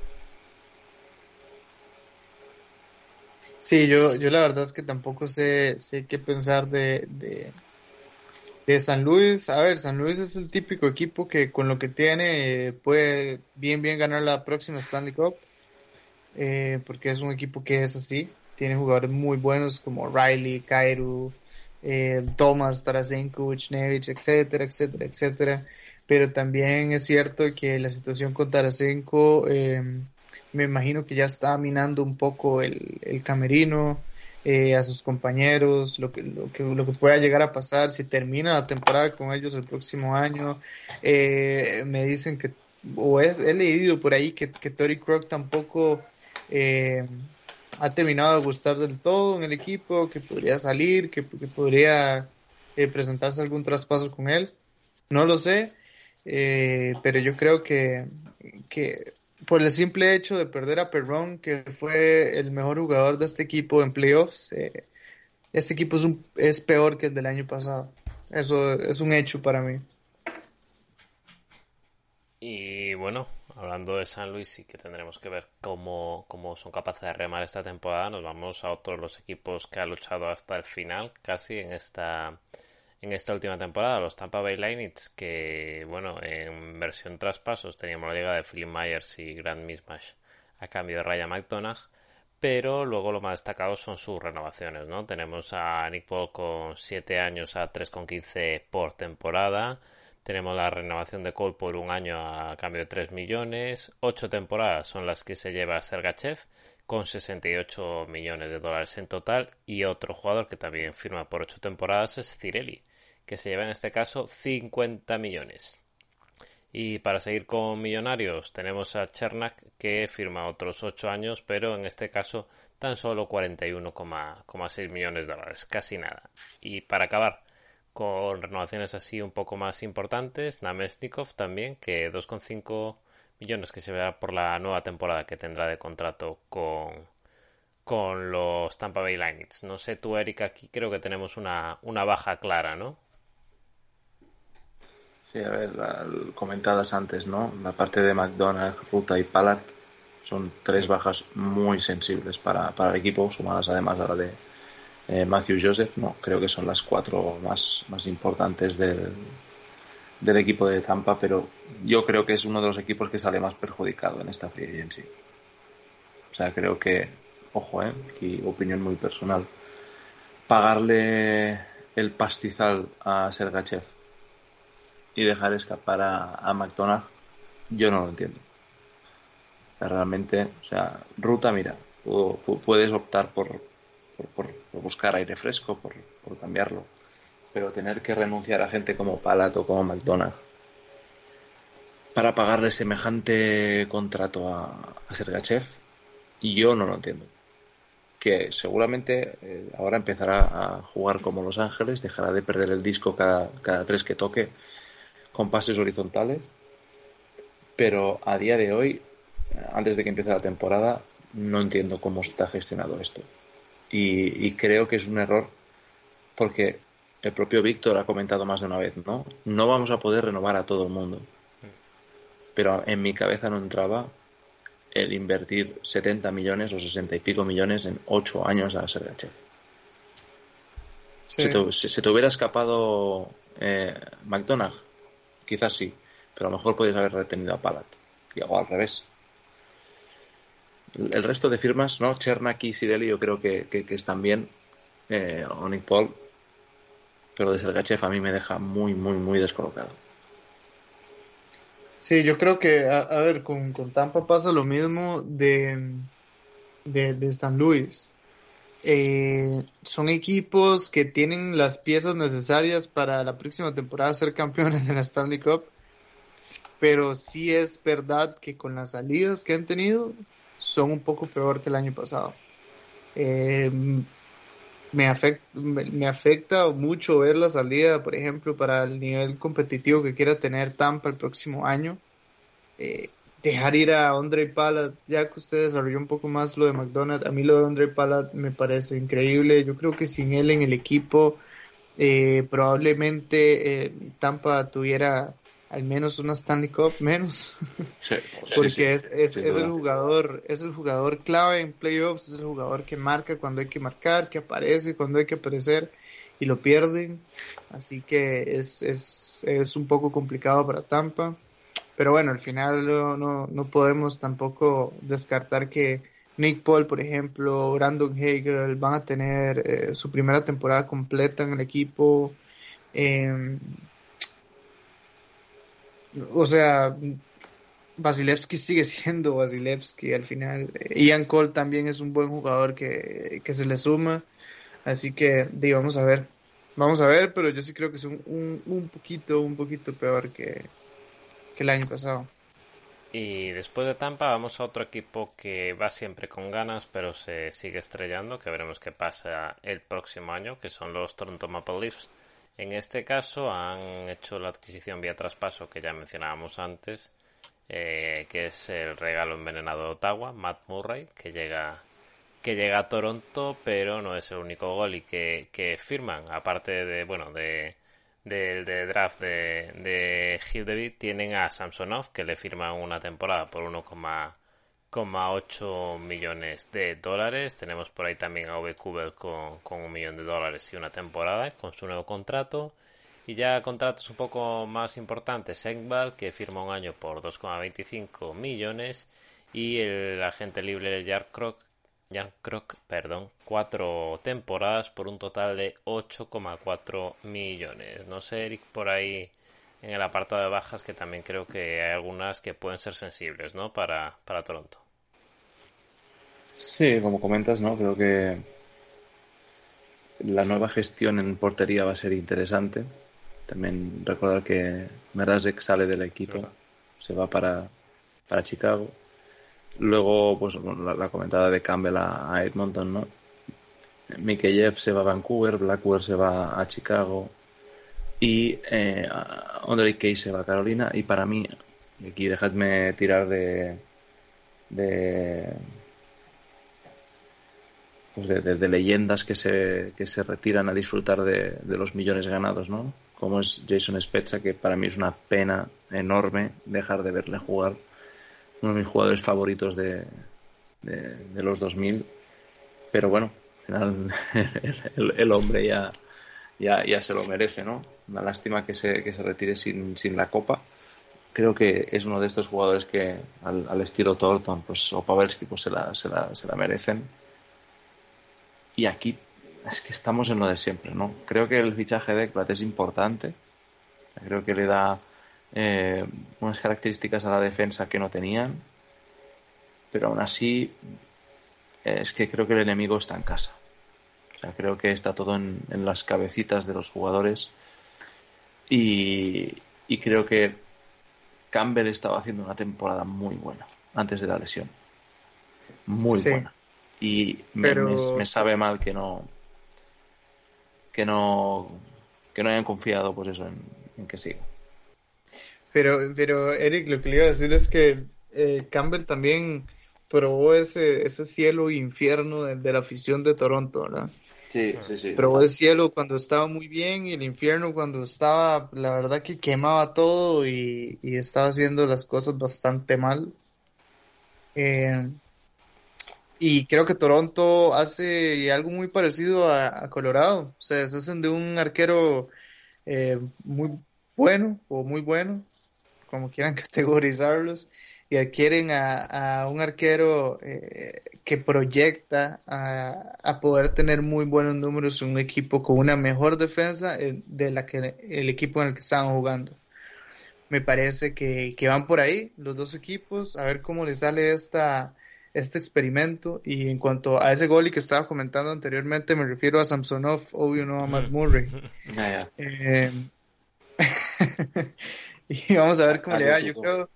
Sí, yo, yo la verdad es que tampoco sé, sé qué pensar de, de San Luis, a ver, San Luis es el típico equipo que con lo que tiene eh, puede bien, bien ganar la próxima Stanley Cup, eh, porque es un equipo que es así, tiene jugadores muy buenos como Riley, Kairu, eh, Thomas, Tarasenko, Uchnevich, etcétera, etcétera, etcétera. Pero también es cierto que la situación con Tarasenko, me imagino que ya está minando un poco el, el camerino. Eh, a sus compañeros, lo que, lo, que, lo que pueda llegar a pasar si termina la temporada con ellos el próximo año. Eh, me dicen que, o es, he leído por ahí que, que Tori Croc tampoco eh, ha terminado de gustar del todo en el equipo, que podría salir, que, que podría presentarse algún traspaso con él. No lo sé, pero yo creo que, que por el simple hecho de perder a Perron, que fue el mejor jugador de este equipo en playoffs, eh, este equipo es, un, es peor que el del año pasado. Eso es un hecho para mí. Y bueno, hablando de San Luis y que tendremos que ver cómo, cómo son capaces de remar esta temporada, nos vamos a otros los equipos que han luchado hasta el final, casi en esta en esta última temporada, los Tampa Bay Lightning, que, bueno, en versión traspasos teníamos la liga de Philip Myers y Grand Mismatch a cambio de Ryan McDonagh, pero luego lo más destacado son sus renovaciones, ¿no? Tenemos a Nick Paul con 7 años a 3,15 por temporada, tenemos la renovación de Cole por un año a cambio de 3 millones, 8 temporadas son las que se lleva Sergachev, con 68 millones de dólares en total y otro jugador que también firma por 8 temporadas es Cirelli que se lleva en este caso 50 millones. Y para seguir con millonarios tenemos a Chernak que firma otros 8 años, pero en este caso tan solo 41,6 millones de dólares, casi nada. Y para acabar con renovaciones así un poco más importantes, Namesnikov también, que 2,5 millones que se verá por la nueva temporada que tendrá de contrato con, con los Tampa Bay Lightning. No sé tú, Erika, aquí creo que tenemos una, una baja clara, ¿no? Sí, a ver, comentadas antes, ¿no? La parte de McDonald's, Ruta y Pallard, Son tres bajas muy sensibles para, para el equipo, sumadas además a la de eh, Matthew Joseph. No, creo que son las cuatro más, más importantes del, del equipo de Tampa, pero yo creo que es uno de los equipos que sale más perjudicado en esta free agency. O sea, creo que, ojo, eh, y opinión muy personal, pagarle el pastizal a Sergachev y dejar escapar a, a McDonald, yo no lo entiendo. realmente, o sea, ruta, mira, puedes optar por, por, buscar aire fresco, por, cambiarlo, pero tener que renunciar a gente como Palato, como McDonald, para pagarle semejante contrato a, a Sergachev, yo no lo entiendo que seguramente eh, ahora empezará a jugar como Los Ángeles, dejará de perder el disco cada, cada tres que toque con pases horizontales, pero a día de hoy, antes de que empiece la temporada, no entiendo cómo está gestionado esto. Y, y creo que es un error porque el propio Víctor ha comentado más de una vez, ¿no? No vamos a poder renovar a todo el mundo. Pero en mi cabeza no entraba el invertir 70 millones o 60 y pico millones en 8 años a Sergachev. Si Se, te, hubiera escapado eh, McDonald, quizás sí, pero a lo mejor podrías haber retenido a Palat. O al revés. El, resto de firmas, ¿no? Chernak y Sireli yo creo que, están bien. Eh, Nick Paul. Pero de Sergachev a mí me deja muy, muy, muy descolocado. Sí, yo creo que, a, ver, con, Tampa pasa lo mismo de, de, San Luis. Eh, son equipos que tienen las piezas necesarias para la próxima temporada ser campeones de la Stanley Cup, pero sí es verdad que con las salidas que han tenido son un poco peor que el año pasado. Eh, me afecta, mucho ver la salida, por ejemplo, para el nivel competitivo que quiera tener Tampa el próximo año. Eh, dejar ir a Andre Palat, ya que usted desarrolló un poco más lo de McDonald's, a mí lo de Andre Palat me parece increíble. Yo creo que sin él en el equipo, eh, probablemente eh, Tampa tuviera al menos una Stanley Cup menos. [LAUGHS] Porque es, es, es el jugador, es el jugador clave en playoffs, es el jugador que marca cuando hay que marcar, que aparece cuando hay que aparecer y lo pierden. Así que es, es, es un poco complicado para Tampa. Pero bueno, al final no, no, podemos tampoco descartar que Nick Paul, por ejemplo, Brandon Hagel van a tener eh, su primera temporada completa en el equipo. Eh, o sea, Vasilevsky sigue [LAUGHS] siendo Vasilevsky al final. Ian Cole también es un buen jugador que, se le suma. Así que, vamos a ver. Vamos a ver, pero yo sí creo que es un, un, poquito, un poquito peor que, Y después de Tampa vamos a otro equipo que va siempre con ganas, pero se sigue estrellando, que veremos qué pasa el próximo año, que son los Toronto Maple Leafs. En este caso han hecho la adquisición vía traspaso que ya mencionábamos antes, eh, que es el regalo envenenado de Ottawa, Matt Murray, que llega que llega a Toronto, pero no es el único gol y que, que firman, aparte de bueno de del de draft de, de David, tienen a Samsonov, que le firman una temporada por 1,5 8 millones de dólares. Tenemos por ahí también a V con, con un millón de dólares y una temporada con su nuevo contrato. Y ya contratos un poco más importantes, Engvall, que firma un año por 2,25 millones. Y el agente libre Jan Krok, perdón, cuatro temporadas por un total de 8,4 millones. No sé, Eric, por ahí en el apartado de bajas que también creo que hay algunas que pueden ser sensibles, ¿no? Para, para Toronto. Sí, como comentas, ¿no? Creo que la nueva gestión en portería va a ser interesante. También recordar que Merasek sale del equipo, se va para, para Chicago. Luego, pues la, comentada de Campbell a, Edmonton, ¿no? Mikheyev se va a Vancouver, Blackwood se va a Chicago, y eh, Andre Case se va a Carolina y para mí aquí dejadme tirar de de, pues de, leyendas que se, que se retiran a disfrutar de, de, los millones ganados, ¿no? Como es Jason Spezza, que para mí es una pena enorme dejar de verle jugar uno de mis jugadores favoritos de, de, los 2000. Pero bueno, al final [LAUGHS] el, hombre ya, ya, ya, se lo merece, ¿no? Una lástima que se, que se retire sin, sin la copa. Creo que es uno de estos jugadores que al, estilo Thornton pues, o Pavelski pues, se, la, se, la, se la merecen. Y aquí es que estamos en lo de siempre, ¿no? Creo que el fichaje de Ekblad es importante. Creo que le da eh, unas características a la defensa que no tenían. Pero aún así, es que creo que el enemigo está en casa. O sea, creo que está todo en, las cabecitas de los jugadores. Y, creo que Campbell estaba haciendo una temporada muy buena antes de la lesión. Muy buena. Y me, sabe mal que no que no que no hayan confiado pues eso en, que siga. Pero, pero Eric, lo que le iba a decir es que eh, Campbell también probó ese, ese cielo e infierno de, la afición de Toronto, ¿verdad? Sí, sí, sí. Probó el cielo cuando estaba muy bien y el infierno cuando estaba, la verdad que quemaba todo y, estaba haciendo las cosas bastante mal. Eh, y creo que Toronto hace algo muy parecido a, Colorado. O sea, se hacen de un arquero eh, muy bueno o muy bueno, como quieran [LAUGHS] categorizarlos, y adquieren a, un arquero eh, que proyecta a, poder tener muy buenos números en un equipo con una mejor defensa eh, de la que el equipo en el que estaban jugando. Me parece que, van por ahí los dos equipos, a ver cómo les sale esta, este experimento. Y en cuanto a ese gol que estaba comentando anteriormente, me refiero a Samsonov, obvio no a Matt Murray. [LAUGHS] Eh, [LAUGHS] [LAUGHS] y vamos a ver cómo le va. Yo creo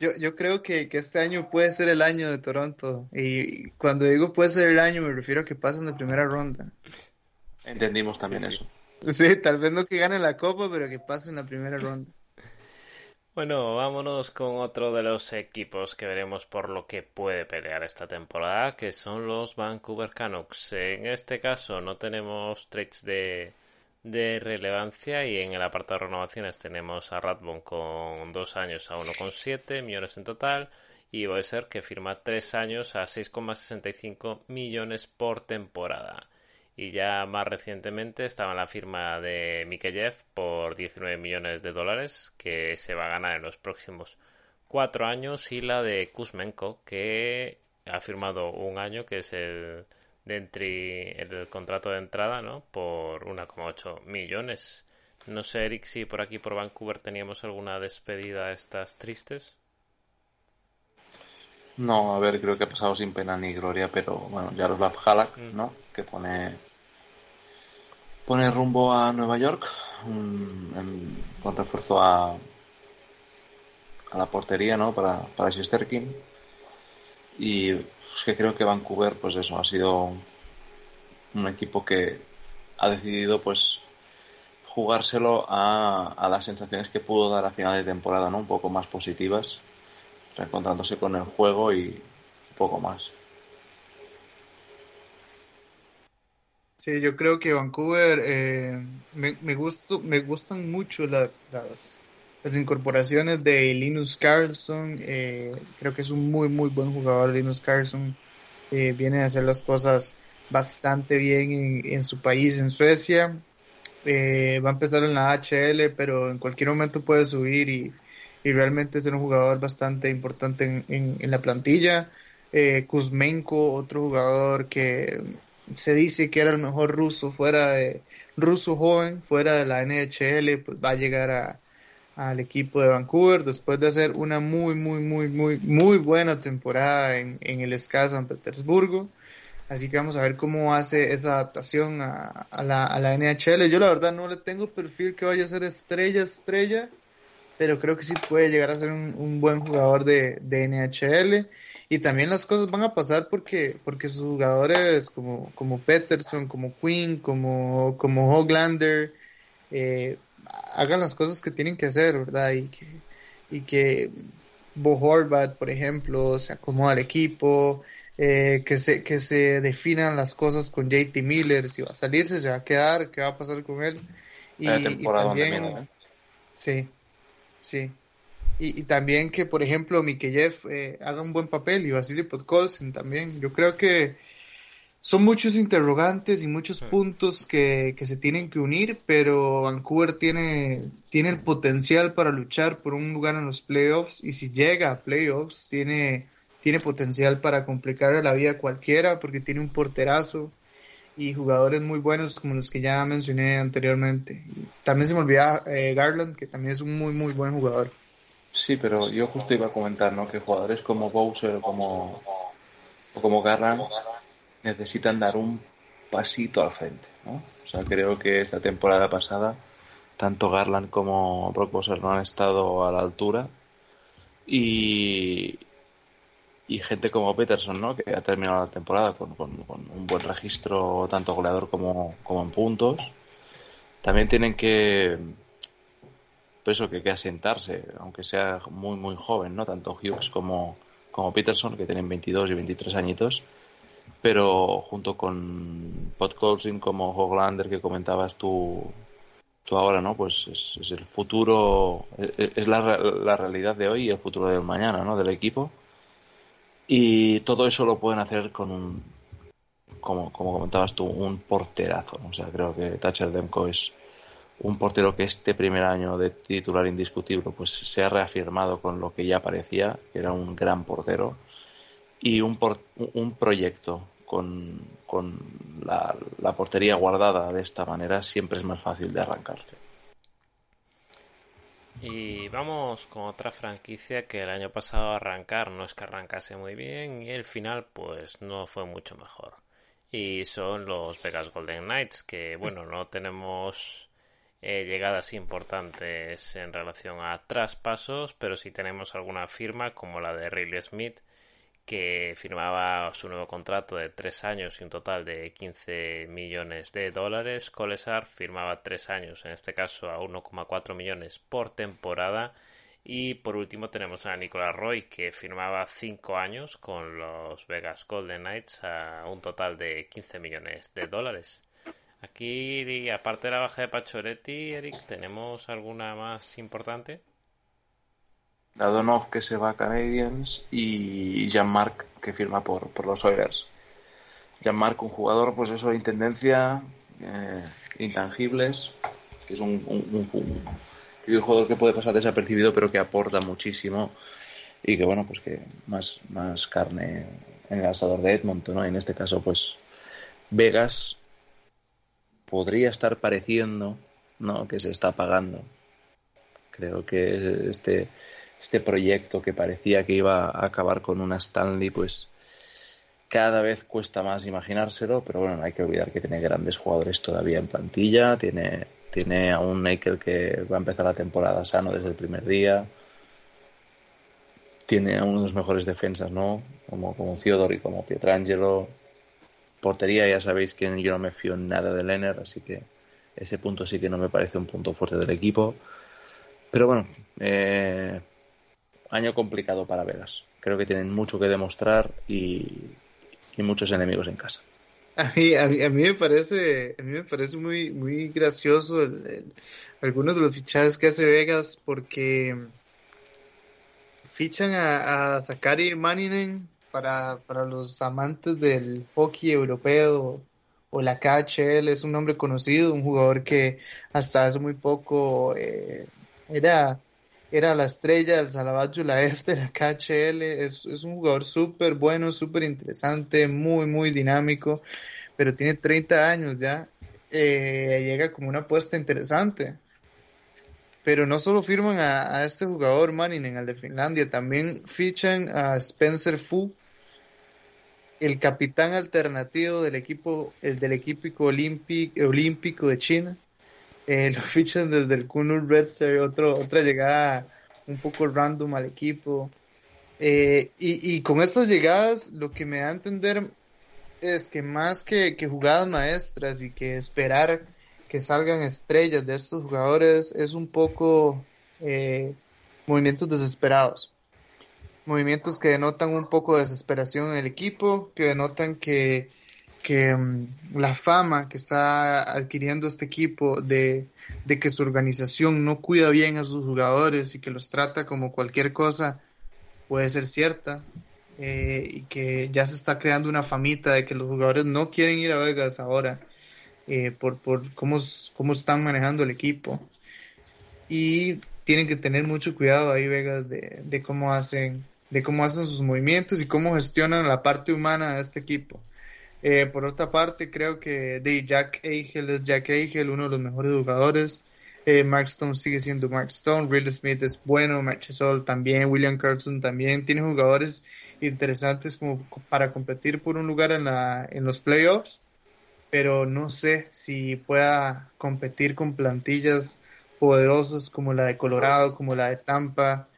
yo, yo creo que, que, este año puede ser el año de Toronto. Y cuando digo puede ser el año, me refiero a que pasen de primera ronda. Entendimos también eso. Sí. tal vez no que ganen la copa, pero que pasen la primera ronda. [LAUGHS] Bueno, vámonos con otro de los equipos que veremos por lo que puede pelear esta temporada, que son los Vancouver Canucks. En este caso no tenemos trades de, de relevancia y en el apartado de renovaciones tenemos a Radbon con dos años a 1,7 millones en total y ser que firma tres años a 6,65 millones por temporada. Y ya más recientemente estaba la firma de Mikheyev por 19 millones de dólares que se va a ganar en los próximos cuatro años y la de Kuzmenko que ha firmado un año que es el de el contrato de entrada, ¿no? Por 1,8 millones. No sé, Eric, si por aquí, por Vancouver, teníamos alguna despedida a estas tristes. No, a ver, creo que ha pasado sin pena ni gloria, pero bueno, Jaroslav Halak, mm. ¿no? Que pone pone rumbo a Nueva York con refuerzo a a la portería, ¿no? Para, para Sisterkin y es que creo que Vancouver, pues eso, ha sido un equipo que ha decidido, pues, jugárselo a, las sensaciones que pudo dar a final de temporada, ¿no? Un poco más positivas, encontrándose con el juego y poco más. Sí, yo creo que Vancouver eh, me, me, me gustan mucho las, las incorporaciones de Linus Carlson, eh, creo que es un muy muy buen jugador Linus Carlson, eh, viene a hacer las cosas bastante bien en, su país, en Suecia, eh, va a empezar en la HL, pero en cualquier momento puede subir y, realmente ser un jugador bastante importante en, la plantilla. Kuzmenko, otro jugador que se dice que era el mejor ruso fuera de ruso joven, fuera de la NHL, pues va a llegar a, al equipo de Vancouver después de hacer una muy, muy, muy, muy, muy buena temporada en, en el SKA San Petersburgo. Así que vamos a ver cómo hace esa adaptación a, la, a la NHL. Yo la verdad no le tengo perfil que vaya a ser estrella, estrella, pero creo que sí puede llegar a ser un, buen jugador de, de, NHL. Y también las cosas van a pasar porque, porque sus jugadores como, como Peterson, como Quinn, como, como Hoglander, eh, hagan las cosas que tienen que hacer, ¿verdad? Y que, y que Bo Horvat, por ejemplo, se acomoda al equipo, eh, que, se, que se definan las cosas con JT Miller, si va a salirse, se va a quedar, qué va a pasar con él. Y, también, sí, sí. y, también que, por ejemplo, Mikeyev eh, haga un buen papel y Vasily Podkolzin también. Yo creo que son muchos interrogantes y muchos puntos que, que, se tienen que unir, pero Vancouver tiene, tiene el potencial para luchar por un lugar en los playoffs y si llega a playoffs tiene, tiene potencial para complicar la vida a cualquiera porque tiene un porterazo y jugadores muy buenos como los que ya mencioné anteriormente. también se me olvida eh, Garland, que también es un muy, muy buen jugador. Sí, pero yo justo iba a comentar, ¿no? Que jugadores como Bowser como, o como Garland necesitan dar un pasito al frente, ¿no? O sea, creo que esta temporada pasada tanto Garland como Brock Bowser no han estado a la altura y, y gente como Peterson, ¿no? Que ha terminado la temporada con, un buen registro tanto goleador como, como en puntos. También tienen que eso que, que asentarse, aunque sea muy, muy joven, ¿no? Tanto Hughes como, como Peterson, que tienen 22 y 23 añitos, pero junto con Podkolzin como Hoglander que comentabas tú, tú ahora, ¿no? Pues es, el futuro, es, la, la, realidad de hoy y el futuro del mañana, ¿no? Del equipo. Y todo eso lo pueden hacer con un, como, como comentabas tú, un porterazo. O sea, creo que Thatcher Demko es, un portero que este primer año de titular indiscutible pues se ha reafirmado con lo que ya parecía, que era un gran portero, y un, un proyecto con, con la, la, portería guardada de esta manera siempre es más fácil de arrancar. Y vamos con otra franquicia que el año pasado arrancar no es que arrancase muy bien y el final pues no fue mucho mejor. Y son los Vegas Golden Knights que bueno, no tenemos eh, llegadas importantes en relación a traspasos, pero sí tenemos alguna firma como la de Riley Smith, que firmaba su nuevo contrato de tres años y un total de 15 millones de dólares. Colesar firmaba tres años, en este caso a 1,4 millones por temporada. Y por último tenemos a Nicolas Roy que firmaba cinco años con los Vegas Golden Knights a un total de 15 millones de dólares. Aquí, aparte de la baja de Pachoretti, Eric, ¿tenemos alguna más importante? Dadonov que se va a Canadiens y Jean-Marc que firma por, por los Oilers. Jean-Marc, un jugador, pues eso, de intendencia, eh, intangibles, que es un, un, jugador que puede pasar desapercibido, pero que aporta muchísimo y que, bueno, pues que más, más carne en el asador de Edmonton, ¿no? En este caso, pues Vegas podría estar pareciendo ¿no? que se está pagando. Creo que este, este proyecto que parecía que iba a acabar con una Stanley, pues cada vez cuesta más imaginárselo, pero bueno, no hay que olvidar que tiene grandes jugadores todavía en plantilla, tiene, tiene a un Naker que va a empezar la temporada sano desde el primer día, tiene a uno de los mejores defensas, ¿no? Como, como Theodore y como Pietrangelo, Portería, ya sabéis que yo no me fío en nada de Lenner, así que ese punto sí que no me parece un punto fuerte del equipo. Pero bueno, eh, año complicado para Vegas. Creo que tienen mucho que demostrar y, muchos enemigos en casa. A mí, a mí, me parece, a mí me parece muy, muy gracioso algunos de los fichajes que hace Vegas porque fichan a, a Zakari Maninen para, para los amantes del hockey europeo o la KHL, es un nombre conocido, un jugador que hasta hace muy poco eh, era, era la estrella del Salavat Yulaev de la KHL, es, es un jugador súper bueno, súper interesante, muy, muy dinámico, pero tiene 30 años ya, eh, llega como una apuesta interesante. Pero no solo firman a, este jugador Maninen, al de Finlandia, también fichan a Spencer Fu, el capitán alternativo del equipo, el del equipo olímpico de China. Eh, lo [LAUGHS] fichan desde el Kunur Red Star, otro, otra llegada un poco random al equipo. Eh, y, y, con estas llegadas, lo que me da a entender es que más que, que jugadas maestras y que esperar que salgan estrellas de estos jugadores, es un poco eh, movimientos desesperados movimientos que denotan un poco de desesperación en el equipo, que denotan que, que mm, la fama que está adquiriendo este equipo de, que su organización no cuida bien a sus jugadores y que los trata como cualquier cosa puede ser cierta eh, y que ya se está creando una famita de que los jugadores no quieren ir a Vegas ahora eh, por, por cómo, cómo están manejando el equipo. Y tienen que tener mucho cuidado ahí Vegas de, de cómo hacen de cómo hacen sus movimientos y cómo gestionan la parte humana de este equipo eh, por otra parte, creo que de Jack Eichel es Jack Eichel, uno de los mejores jugadores. Eh, Mark Stone sigue siendo Mark Stone. Real Smith es bueno. Matt también. William Carlson también. Tiene jugadores interesantes como para competir por un lugar en, la, en los playoffs. Pero no sé si pueda competir con plantillas poderosas como la de Colorado, como la de Tampa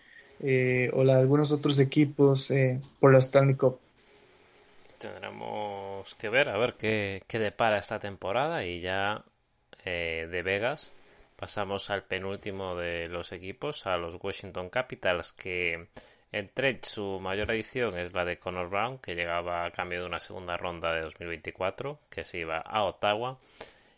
eh, o la de algunos otros equipos por la Stanley Cup tendremos que ver a ver qué, depara esta temporada y ya eh, de Vegas pasamos al penúltimo de los equipos, a los Washington Capitals, que en trade su mayor edición es la de Connor Brown, que llegaba a cambio de una segunda ronda de 2024, que se iba a Ottawa.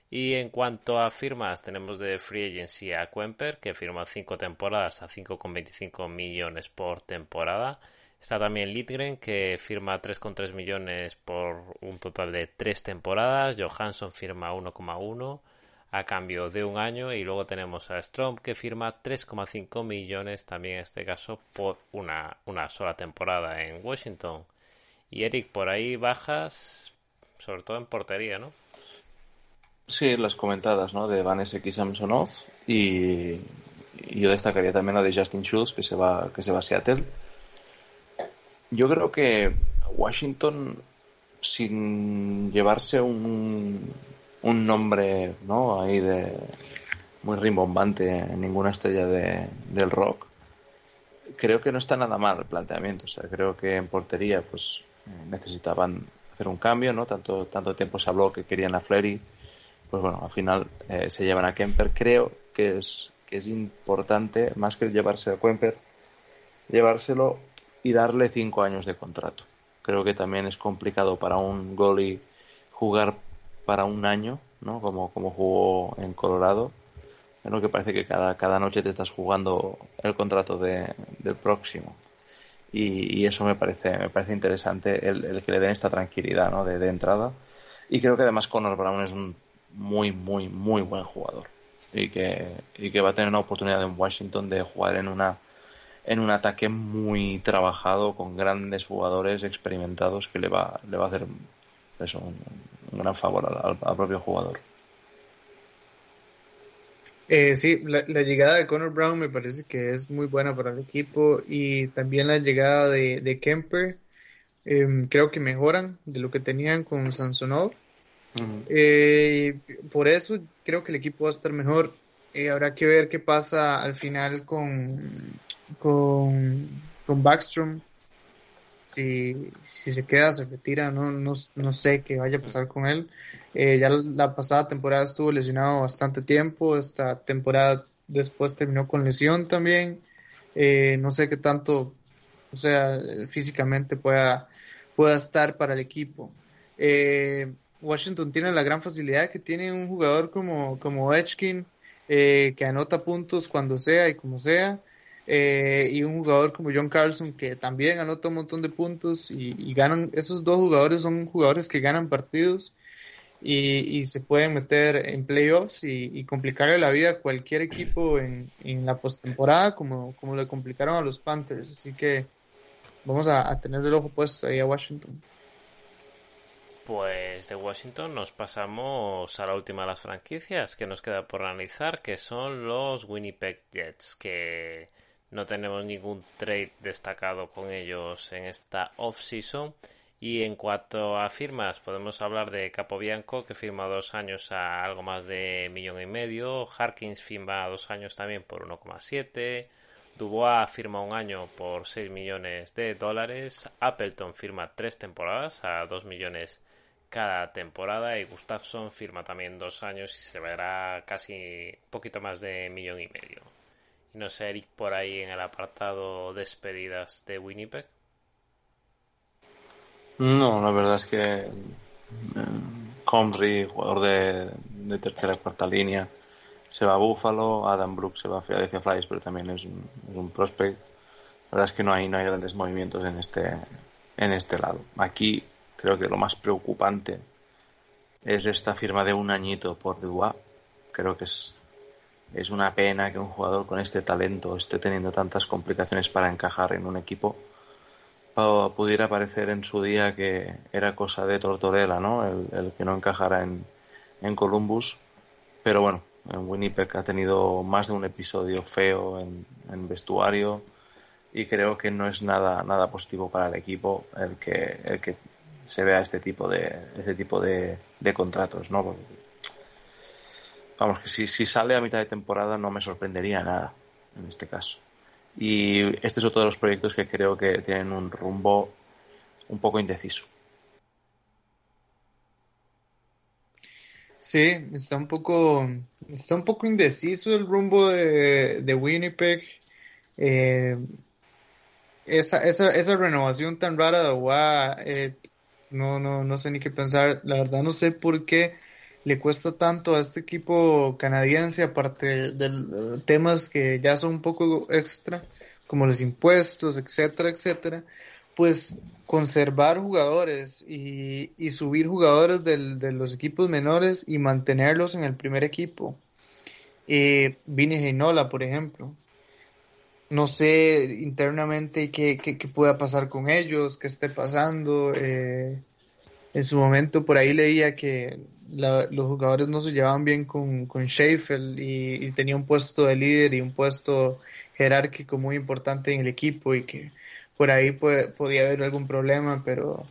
Y en cuanto a firmas, tenemos de Free Agency a Quemper, que firma cinco temporadas a 5,25 millones por temporada. Está también Litgren, que firma 3,3 millones por un total de tres temporadas. Johansson firma 1,1 a cambio de un año. Y luego tenemos a Strom, que firma 3,5 millones, también en este caso, por una, una sola temporada en Washington. Y Eric, por ahí bajas, sobre todo en portería, ¿no? Sí, las comentadas, ¿no? De Vanessa X Samsonov y, y yo destacaría también la de Justin Schultz, que se va, que se va a Seattle yo creo que Washington, sin llevarse un, un nombre ¿no? ahí de muy rimbombante, ninguna estrella de, del rock, creo que no está nada mal el planteamiento. O sea, creo que en portería pues necesitaban hacer un cambio, ¿no? Tanto, tanto tiempo se habló que querían a Flery, pues bueno, al final eh, se llevan a Kemper. Creo que es, que es importante, más que llevarse a Kemper, llevárselo y darle cinco años de contrato. Creo que también es complicado para un goalie jugar para un año, ¿no? Como, como jugó en Colorado. Pero que parece que cada, cada noche te estás jugando el contrato de, del próximo. Y, eso me parece, me parece interesante el, que le den esta tranquilidad ¿no? de, de, entrada. Y creo que además Conor Brown es un muy, muy, muy buen jugador. Y que, y que va a tener una oportunidad en Washington de jugar en una en un ataque muy trabajado con grandes jugadores experimentados que le va, le va a hacer eso, un, gran favor al, propio jugador. Eh, sí, la, llegada de Connor Brown me parece que es muy buena para el equipo y también la llegada de, Kemper em, creo que mejoran de lo que tenían con Sansonov. Eh, por eso creo que el equipo va a estar mejor. Eh, habrá que ver qué pasa al final con, con, con Backstrom. Si, si se queda, se retira, no, no, no sé qué vaya a pasar con él. Eh, ya la pasada temporada estuvo lesionado bastante tiempo, esta temporada después terminó con lesión también. Eh, no sé qué tanto, o sea, físicamente pueda, pueda estar para el equipo. Eh, Washington tiene la gran facilidad que tiene un jugador como, como que anota puntos cuando sea y como sea. Eh, y un jugador como John Carlson que también anota un montón de puntos y, ganan, esos dos jugadores son jugadores que ganan partidos y, se pueden meter en playoffs y, complicarle la vida a cualquier equipo en, la postemporada como, como le complicaron a los Panthers. Así que vamos a, a tener el ojo puesto ahí a Washington. Pues de Washington nos pasamos a la última de las franquicias que nos queda por analizar, que son los Winnipeg Jets, que no tenemos ningún trade destacado con ellos en esta off-season. Y en cuanto a firmas, podemos hablar de Capobianco, que firma dos años a algo más de millón y medio. Harkins firma dos años también por 1,7. Dubois firma un año por 6 millones de dólares. Appleton firma tres temporadas a 2 millones cada temporada. Y Gustafsson firma también dos años y se verá casi un poquito más de millón y medio. No sé, Eric, por ahí en el apartado despedidas de Winnipeg. No, la verdad es que Comrie, jugador de, de tercera y cuarta línea, se va a Buffalo, Adam Brooks se va a Philadelphia Flyers, pero también es un, es un prospect. La verdad es que no hay, no hay grandes movimientos en este, en este lado. Aquí creo que lo más preocupante es esta firma de un añito por Dubois. Creo que es, es una pena que un jugador con este talento esté teniendo tantas complicaciones para encajar en un equipo. Pudiera parecer en su día que era cosa de Tortorella, ¿no? El, el que no encajara en, en Columbus. Pero bueno, en Winnipeg ha tenido más de un episodio feo en, en, vestuario y creo que no es nada nada positivo para el equipo el que el que se vea este tipo de este tipo de, contratos no vamos que si, sale a mitad de temporada no me sorprendería nada en este caso. Y este es otro de los proyectos que creo que tienen un rumbo un poco indeciso. Sí, está un poco, está un poco indeciso el rumbo de, Winnipeg. Eh, esa, esa, esa renovación tan rara de eh, no, no, no sé ni qué pensar. La verdad no sé por qué le cuesta tanto a este equipo canadiense, aparte de, de temas que ya son un poco extra, como los impuestos, etcétera, etcétera pues conservar jugadores y, y subir jugadores del, de los equipos menores y mantenerlos en el primer equipo. Eh, Vini Heinola, por ejemplo. No sé internamente qué, qué, pueda pasar con ellos, qué esté pasando. Eh, en su momento por ahí leía que la, los jugadores no se llevaban bien con, con Sheffield y, y tenía un puesto de líder y un puesto jerárquico muy importante en el equipo y que por ahí puede, podía haber algún problema, pero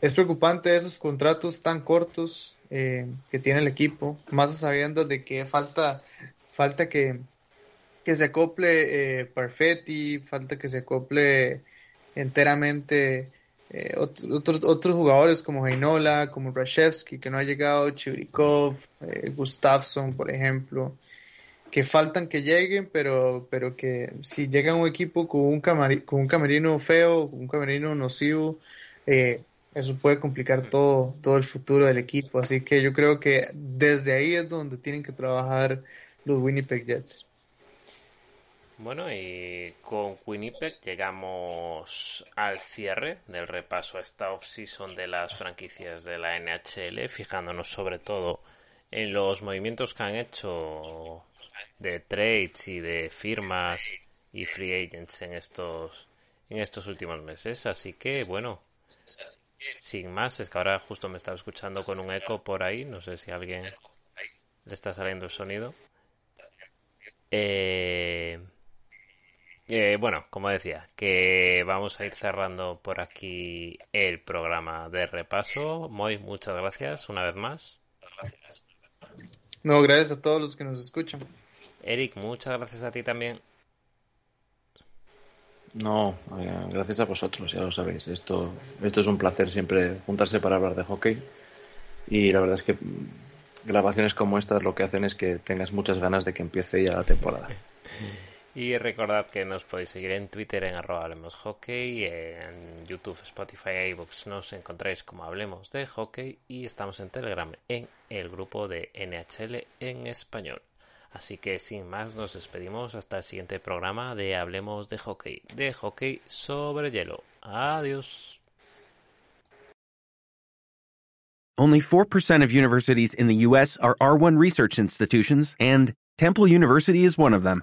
es preocupante esos contratos tan cortos eh, que tiene el equipo, más sabiendo de que falta, falta que, que se acople eh, Perfetti, falta que se acople enteramente eh, otros, otros jugadores como Heinola, como Rashevsky, que no ha llegado, Chibrikov, eh, Gustafsson, por ejemplo que faltan que lleguen, pero, pero que si llega un equipo con un, con un camerino feo, un camerino nocivo, eh, eso puede complicar todo, todo el futuro del equipo. Así que yo creo que desde ahí es donde tienen que trabajar los Winnipeg Jets. Bueno, y con Winnipeg llegamos al cierre del repaso a esta off-season de las franquicias de la NHL, fijándonos sobre todo en los movimientos que han hecho de trades y de firmas y free agents en estos en estos últimos meses. Así que bueno sin más es que ahora justo me estaba escuchando con un eco por ahí no sé si a alguien le está saliendo el sonido. Eh, eh, bueno como decía que vamos a ir cerrando por aquí el programa de repaso muy muchas gracias una vez más no gracias a todos los que nos escuchan Eric, muchas gracias a ti también. No, eh, gracias a vosotros, ya lo sabéis. Esto, esto es un placer siempre juntarse para hablar de hockey. Y la verdad es que grabaciones como estas lo que hacen es que tengas muchas ganas de que empiece ya la temporada. [LAUGHS] Y recordad que nos podéis seguir en Twitter en arroba Hablemos Hockey, en YouTube, Spotify iVoox nos encontráis como Hablemos de Hockey y estamos en Telegram en el grupo de NHL en español. Así que sin más nos despedimos hasta el siguiente programa de Hablemos de Hockey, de hockey sobre hielo. Adiós. Only 4% of universities in the US are R1 research institutions and Temple University is one of them.